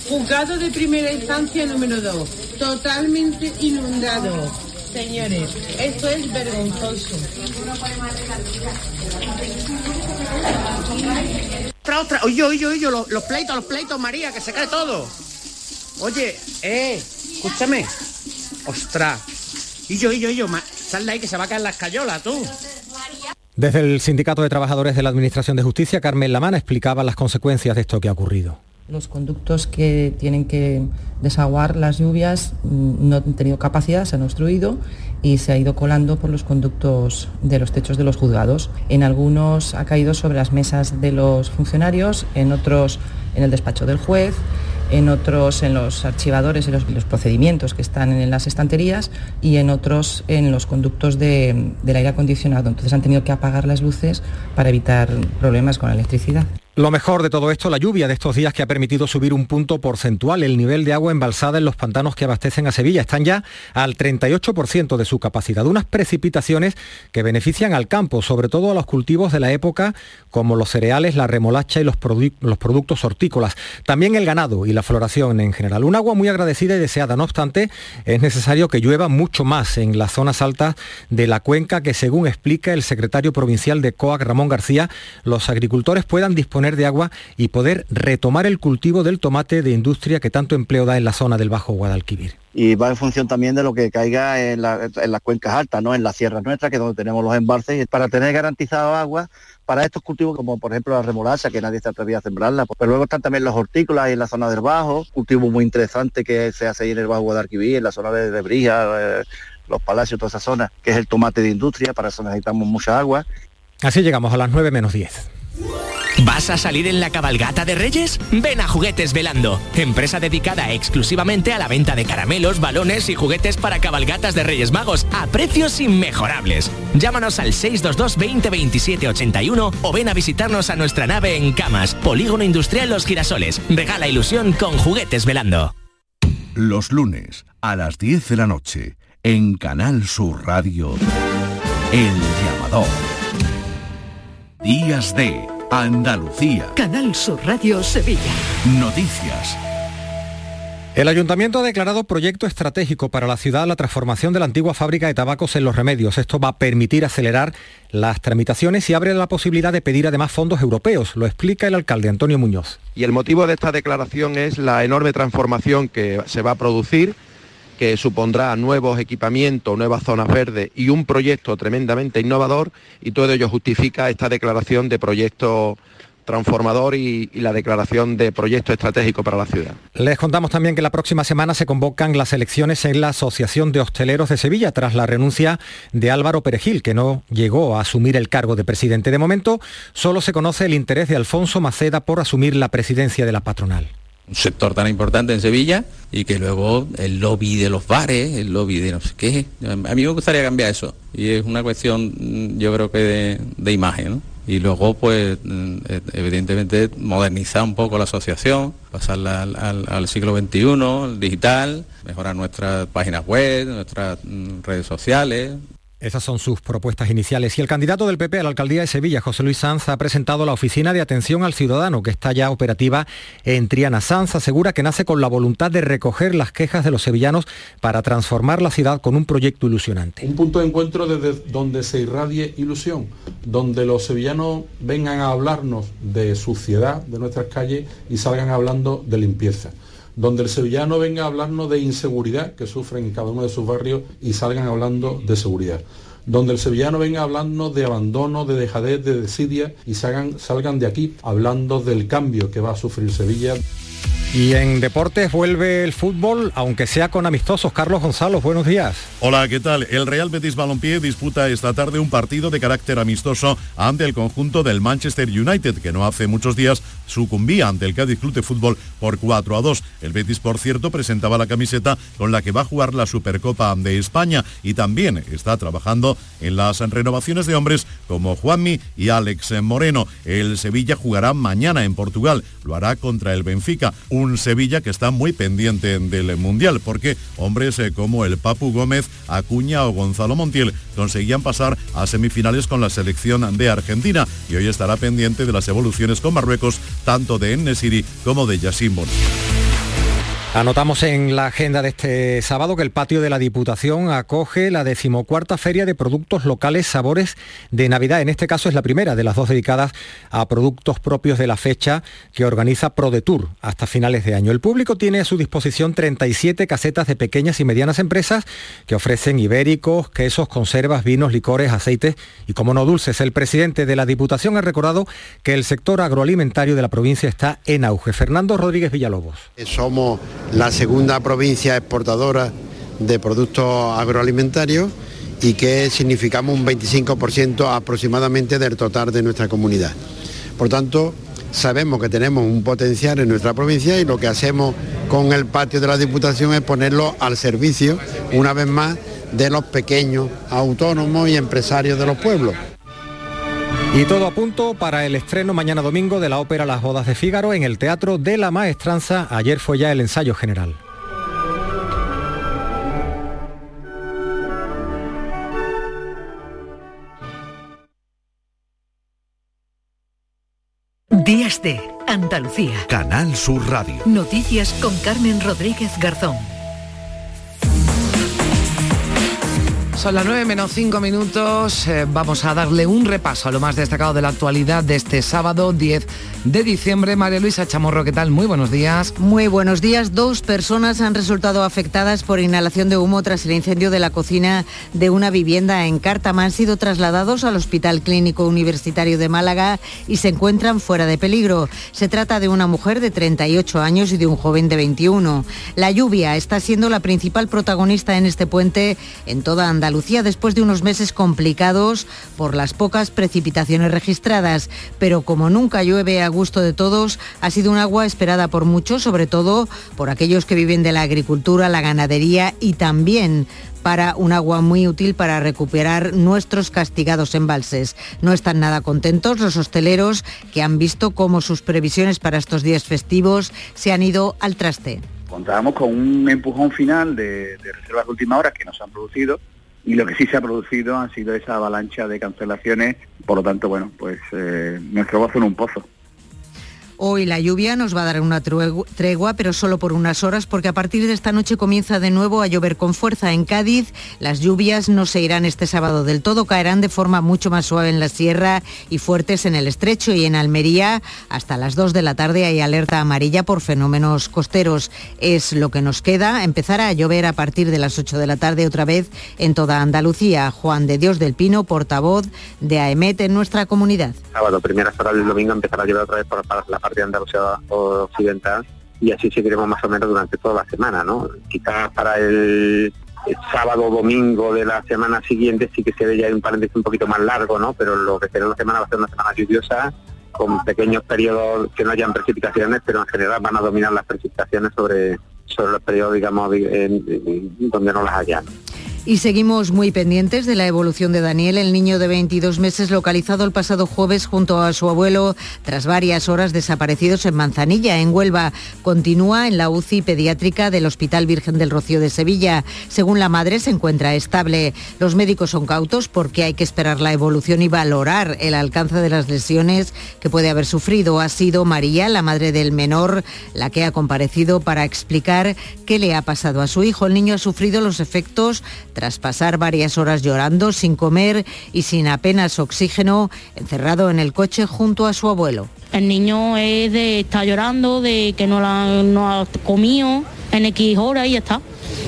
Juzgado de primera instancia número 2, totalmente inundado. Señores, esto es vergonzoso. Otra, otra. Oye, oye, oye, los, los pleitos, los pleitos, María, que se cae todo. Oye, eh, escúchame. Ostras. Y yo, y yo, y yo, sal de ahí que se va a caer la escayola, tú. Desde el Sindicato de Trabajadores de la Administración de Justicia, Carmen Lamana explicaba las consecuencias de esto que ha ocurrido. Los conductos que tienen que desaguar las lluvias mm, no han tenido capacidad, se han obstruido y se ha ido colando por los conductos de los techos de los juzgados. En algunos ha caído sobre las mesas de los funcionarios, en otros en el despacho del juez, en otros en los archivadores y los, procedimientos que están en las estanterías y en otros en los conductos de- del aire acondicionado. Entonces han tenido que apagar las luces para evitar problemas con la electricidad. Lo mejor de todo esto, la lluvia de estos días que ha permitido subir un punto porcentual el nivel de agua embalsada en los pantanos que abastecen a Sevilla. Están ya al 38% de su capacidad. Unas precipitaciones que benefician al campo, sobre todo a los cultivos de la época como los cereales, la remolacha y los, los productos hortícolas. También el ganado y la floración en general. Un agua muy agradecida y deseada. No obstante, es necesario que llueva mucho más en las zonas altas de la cuenca que, según explica el secretario provincial de COAC, Ramón García, los agricultores puedan disponer de agua y poder retomar el cultivo del tomate de industria que tanto empleo da en la zona del Bajo Guadalquivir. y va en función también de lo que caiga en, la- en las cuencas altas, ¿no? en las sierras nuestras, que es donde tenemos los embalses, para tener garantizado agua para estos cultivos como por ejemplo la remolacha, que nadie se atrevía a sembrarla, pero luego están también los hortícolas en la zona del Bajo, cultivo muy interesante que se hace ahí en el Bajo Guadalquivir, en la zona de, de Brija, eh, los palacios, toda esa zona, que es el tomate de industria, para eso necesitamos mucha agua. Así llegamos a las 9 menos 10. ¿Vas a salir en la cabalgata de Reyes? Ven a Juguetes Velando, empresa dedicada exclusivamente a la venta de caramelos, balones y juguetes para cabalgatas de Reyes Magos a precios inmejorables. Llámanos al 622 20 27 81 o ven a visitarnos a nuestra nave en Camas, Polígono Industrial Los Girasoles. Regala ilusión con Juguetes Velando. Los lunes a las 10 de la noche en Canal Sur Radio. El llamador. Días de Andalucía. Canal Sur Radio Sevilla. Noticias. El ayuntamiento ha declarado proyecto estratégico para la ciudad la transformación de la antigua fábrica de tabacos en Los Remedios. Esto va a permitir acelerar las tramitaciones y abre la posibilidad de pedir además fondos europeos. Lo explica el alcalde Antonio Muñoz. Y el motivo de esta declaración es la enorme transformación que se va a producir, que supondrá nuevos equipamientos, nuevas zonas verdes y un proyecto tremendamente innovador y todo ello justifica esta declaración de proyecto transformador y, la declaración de proyecto estratégico para la ciudad. Les contamos también que la próxima semana se convocan las elecciones en la Asociación de Hosteleros de Sevilla tras la renuncia de Álvaro Perejil, que no llegó a asumir el cargo de presidente. De momento, solo se conoce el interés de Alfonso Maceda por asumir la presidencia de la patronal. Un sector tan importante en Sevilla y que luego el lobby de los bares, el lobby de no sé qué. A mí me gustaría cambiar eso y es una cuestión mm, yo creo que de, de imagen. Y luego pues mm, eh, evidentemente modernizar un poco la asociación, pasarla al, al- al siglo XXI, el digital, mejorar nuestras páginas web, nuestras mm, redes sociales, Esas son sus propuestas iniciales. Y el candidato del PP a la alcaldía de Sevilla, José Luis Sanz, ha presentado la Oficina de Atención al Ciudadano, que está ya operativa en Triana. Sanz asegura que nace con la voluntad de recoger las quejas de los sevillanos para transformar la ciudad con un proyecto ilusionante. Un punto de encuentro desde donde se irradie ilusión, donde los sevillanos vengan a hablarnos de suciedad de nuestras calles y salgan hablando de limpieza. Donde el sevillano venga a hablarnos de inseguridad que sufren en cada uno de sus barrios y salgan hablando de seguridad. Donde el sevillano venga a hablarnos de abandono, de dejadez, de desidia y salgan, salgan de aquí hablando del cambio que va a sufrir Sevilla. Y en deportes vuelve el fútbol, aunque sea con amistosos. Carlos Gonzalo, buenos días. Hola, ¿qué tal? El Real Betis Balompié disputa esta tarde un partido de carácter amistoso ante el conjunto del Manchester United, que no hace muchos días sucumbía ante el Cádiz Club de Fútbol por 4 a 2. El Betis, por cierto, presentaba la camiseta con la que va a jugar la Supercopa de España y también está trabajando en las renovaciones de hombres como Juanmi y Alex Moreno. El Sevilla jugará mañana en Portugal, lo hará contra el Benfica un Sevilla que está muy pendiente del Mundial, porque hombres eh, como el Papu Gómez, Acuña o Gonzalo Montiel conseguían pasar a semifinales con la selección de Argentina y hoy estará pendiente de las evoluciones con Marruecos, tanto de Ennesiri como de Yassin Anotamos en la agenda de este sábado que el patio de la Diputación acoge la decimocuarta Feria de Productos Locales Sabores de Navidad. En este caso es la primera de las dos dedicadas a productos propios de la fecha que organiza ProDetour hasta finales de año. El público tiene a su disposición 37 casetas de pequeñas y medianas empresas que ofrecen ibéricos, quesos, conservas, vinos, licores, aceites y, como no, dulces. El presidente de la Diputación ha recordado que el sector agroalimentario de la provincia está en auge. Fernando Rodríguez Villalobos. Somos la segunda provincia exportadora de productos agroalimentarios y que significamos un 25% aproximadamente del total de nuestra comunidad. Por tanto, sabemos que tenemos un potencial en nuestra provincia y lo que hacemos con el patio de la Diputación es ponerlo al servicio, una vez más, de los pequeños autónomos y empresarios de los pueblos. Y todo a punto para el estreno mañana domingo de la ópera Las Bodas de Fígaro en el Teatro de la Maestranza. Ayer fue ya el ensayo general. Días de Andalucía. Canal Sur Radio. Noticias con Carmen Rodríguez Garzón. Son las 9 menos 5 minutos. Eh, vamos a darle un repaso a lo más destacado de la actualidad de este sábado 10 de diciembre. María Luisa Chamorro, ¿qué tal? Muy buenos días. Muy buenos días. Dos personas han resultado afectadas por inhalación de humo tras el incendio de la cocina de una vivienda en Cártama. Han sido trasladados al Hospital Clínico Universitario de Málaga y se encuentran fuera de peligro. Se trata de una mujer de 38 años y de un joven de 21. La lluvia está siendo la principal protagonista en este puente en toda Andalucía Andalucía después de unos meses complicados por las pocas precipitaciones registradas, pero como nunca llueve a gusto de todos, ha sido un agua esperada por muchos, sobre todo por aquellos que viven de la agricultura, la ganadería y también para un agua muy útil para recuperar nuestros castigados embalses. No están nada contentos los hosteleros que han visto cómo sus previsiones para estos días festivos se han ido al traste. Contábamos con un empujón final de, de reservas de última hora que nos han producido y lo que sí se ha producido ha sido esa avalancha de cancelaciones, por lo tanro, bueno, pues eh, nuestro gozo en un pozo. Hoy la lluvia nos va a dar una tregua, pero solo por unas horas, porque a partir de esta noche comienza de nuevo a llover con fuerza en Cádiz. Las lluvias no se irán este sábado del todo, caerán de forma mucho más suave en la sierra y fuertes en el estrecho y en Almería. Hasta las 2 de la tarde hay alerta amarilla por fenómenos costeros. Es lo que nos queda. Empezará a llover a partir de las 8 de la tarde otra vez en toda Andalucía. Juan de Dios del Pino, portavoz de AEMET en nuestra comunidad. Sábado, primeras horas del domingo empezará a llover otra vez por la parte de Andalucía Occidental y así seguiremos más o menos durante toda la semana, ¿no? Quizás para el, sábado o domingo de la semana siguiente sí que se ve ya un paréntesis un poquito más largo, ¿no? Pero lo que será una semana va a ser una semana lluviosa con pequeños periodos que no hayan precipitaciones, pero en general van a dominar las precipitaciones sobre, sobre los periodos, digamos, donde no las haya. Y seguimos muy pendientes de la evolución de Daniel, el niño de 22 meses localizado el pasado jueves junto a su abuelo tras varias horas desaparecidos en Manzanilla, en Huelva. Continúa en la UCI pediátrica del Hospital Virgen del Rocío de Sevilla. Según la madre, se encuentra estable. Los médicos son cautos porque hay que esperar la evolución y valorar el alcance de las lesiones que puede haber sufrido. Ha sido María, la madre del menor, la que ha comparecido para explicar qué le ha pasado a su hijo. El niño ha sufrido los efectos tras pasar varias horas llorando, sin comer y sin apenas oxígeno, encerrado en el coche junto a su abuelo. El niño es de estar llorando, de que no, la, no ha comido en X horas y ya está.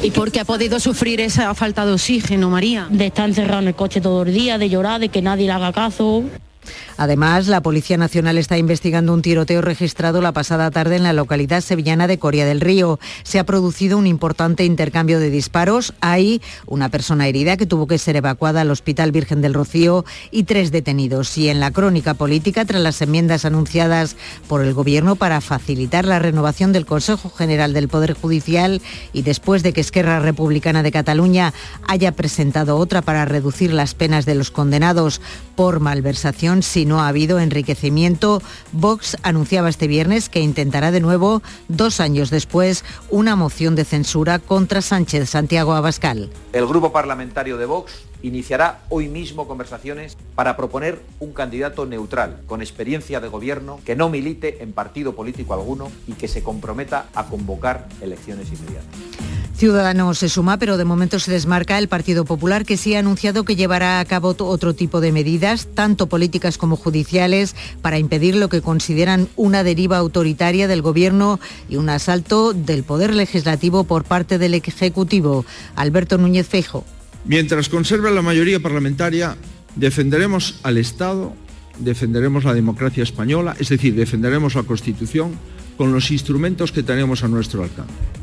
¿Y por qué ha podido sufrir esa falta de oxígeno, María? De estar encerrado en el coche todo el día, de llorar, de que nadie le haga caso. Además, la Policía Nacional está investigando un tiroteo registrado la pasada tarde en la localidad sevillana de Coria del Río. Se ha producido un importante intercambio de disparos. Hay una persona herida que tuvo que ser evacuada al Hospital Virgen del Rocío y tres detenidos. Y en la crónica política, tras las enmiendas anunciadas por el Gobierno para facilitar la renovación del Consejo General del Poder Judicial y después de que Esquerra Republicana de Cataluña haya presentado otra para reducir las penas de los condenados por malversación si no ha habido enriquecimiento. Vox anunciaba este viernes que intentará de nuevo, dos años después, una moción de censura contra Sánchez Santiago Abascal. El grupo parlamentario de Vox iniciará hoy mismo conversaciones para proponer un candidato neutral, con experiencia de gobierno, que no milite en partido político alguno y que se comprometa a convocar elecciones inmediatas. Ciudadanos se suma, pero de momento se desmarca el Partido Popular, que sí ha anunciado que llevará a cabo otro tipo de medidas, tanto políticas como judiciales, para impedir lo que consideran una deriva autoritaria del Gobierno y un asalto del Poder Legislativo por parte del Ejecutivo. Alberto Núñez Feijo. Mientras conserve la mayoría parlamentaria, defenderemos al Estado, defenderemos la democracia española, es decir, defenderemos la Constitución con los instrumentos que tenemos a nuestro alcance.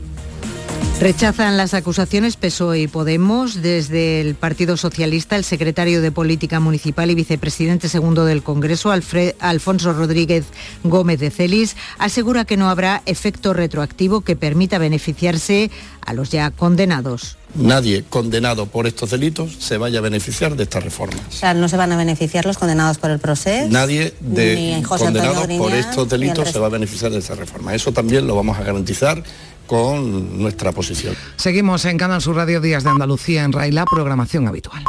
Rechazan las acusaciones PSOE y Podemos. Desde el Partido Socialista, el secretario de Política Municipal y vicepresidente segundo del Congreso, Alfonso Rodríguez Gómez de Celis, asegura que no habrá efecto retroactivo que permita beneficiarse a los ya condenados. Nadie condenado por estos delitos se vaya a beneficiar de esta reforma. O sea, no se van a beneficiar los condenados por el proceso. Nadie de condenado por estos delitos se va a beneficiar de esta reforma. Eso también lo vamos a garantizar con nuestra posición. Seguimos en Canal Sur Radio Días de Andalucía en RAI, la programación habitual.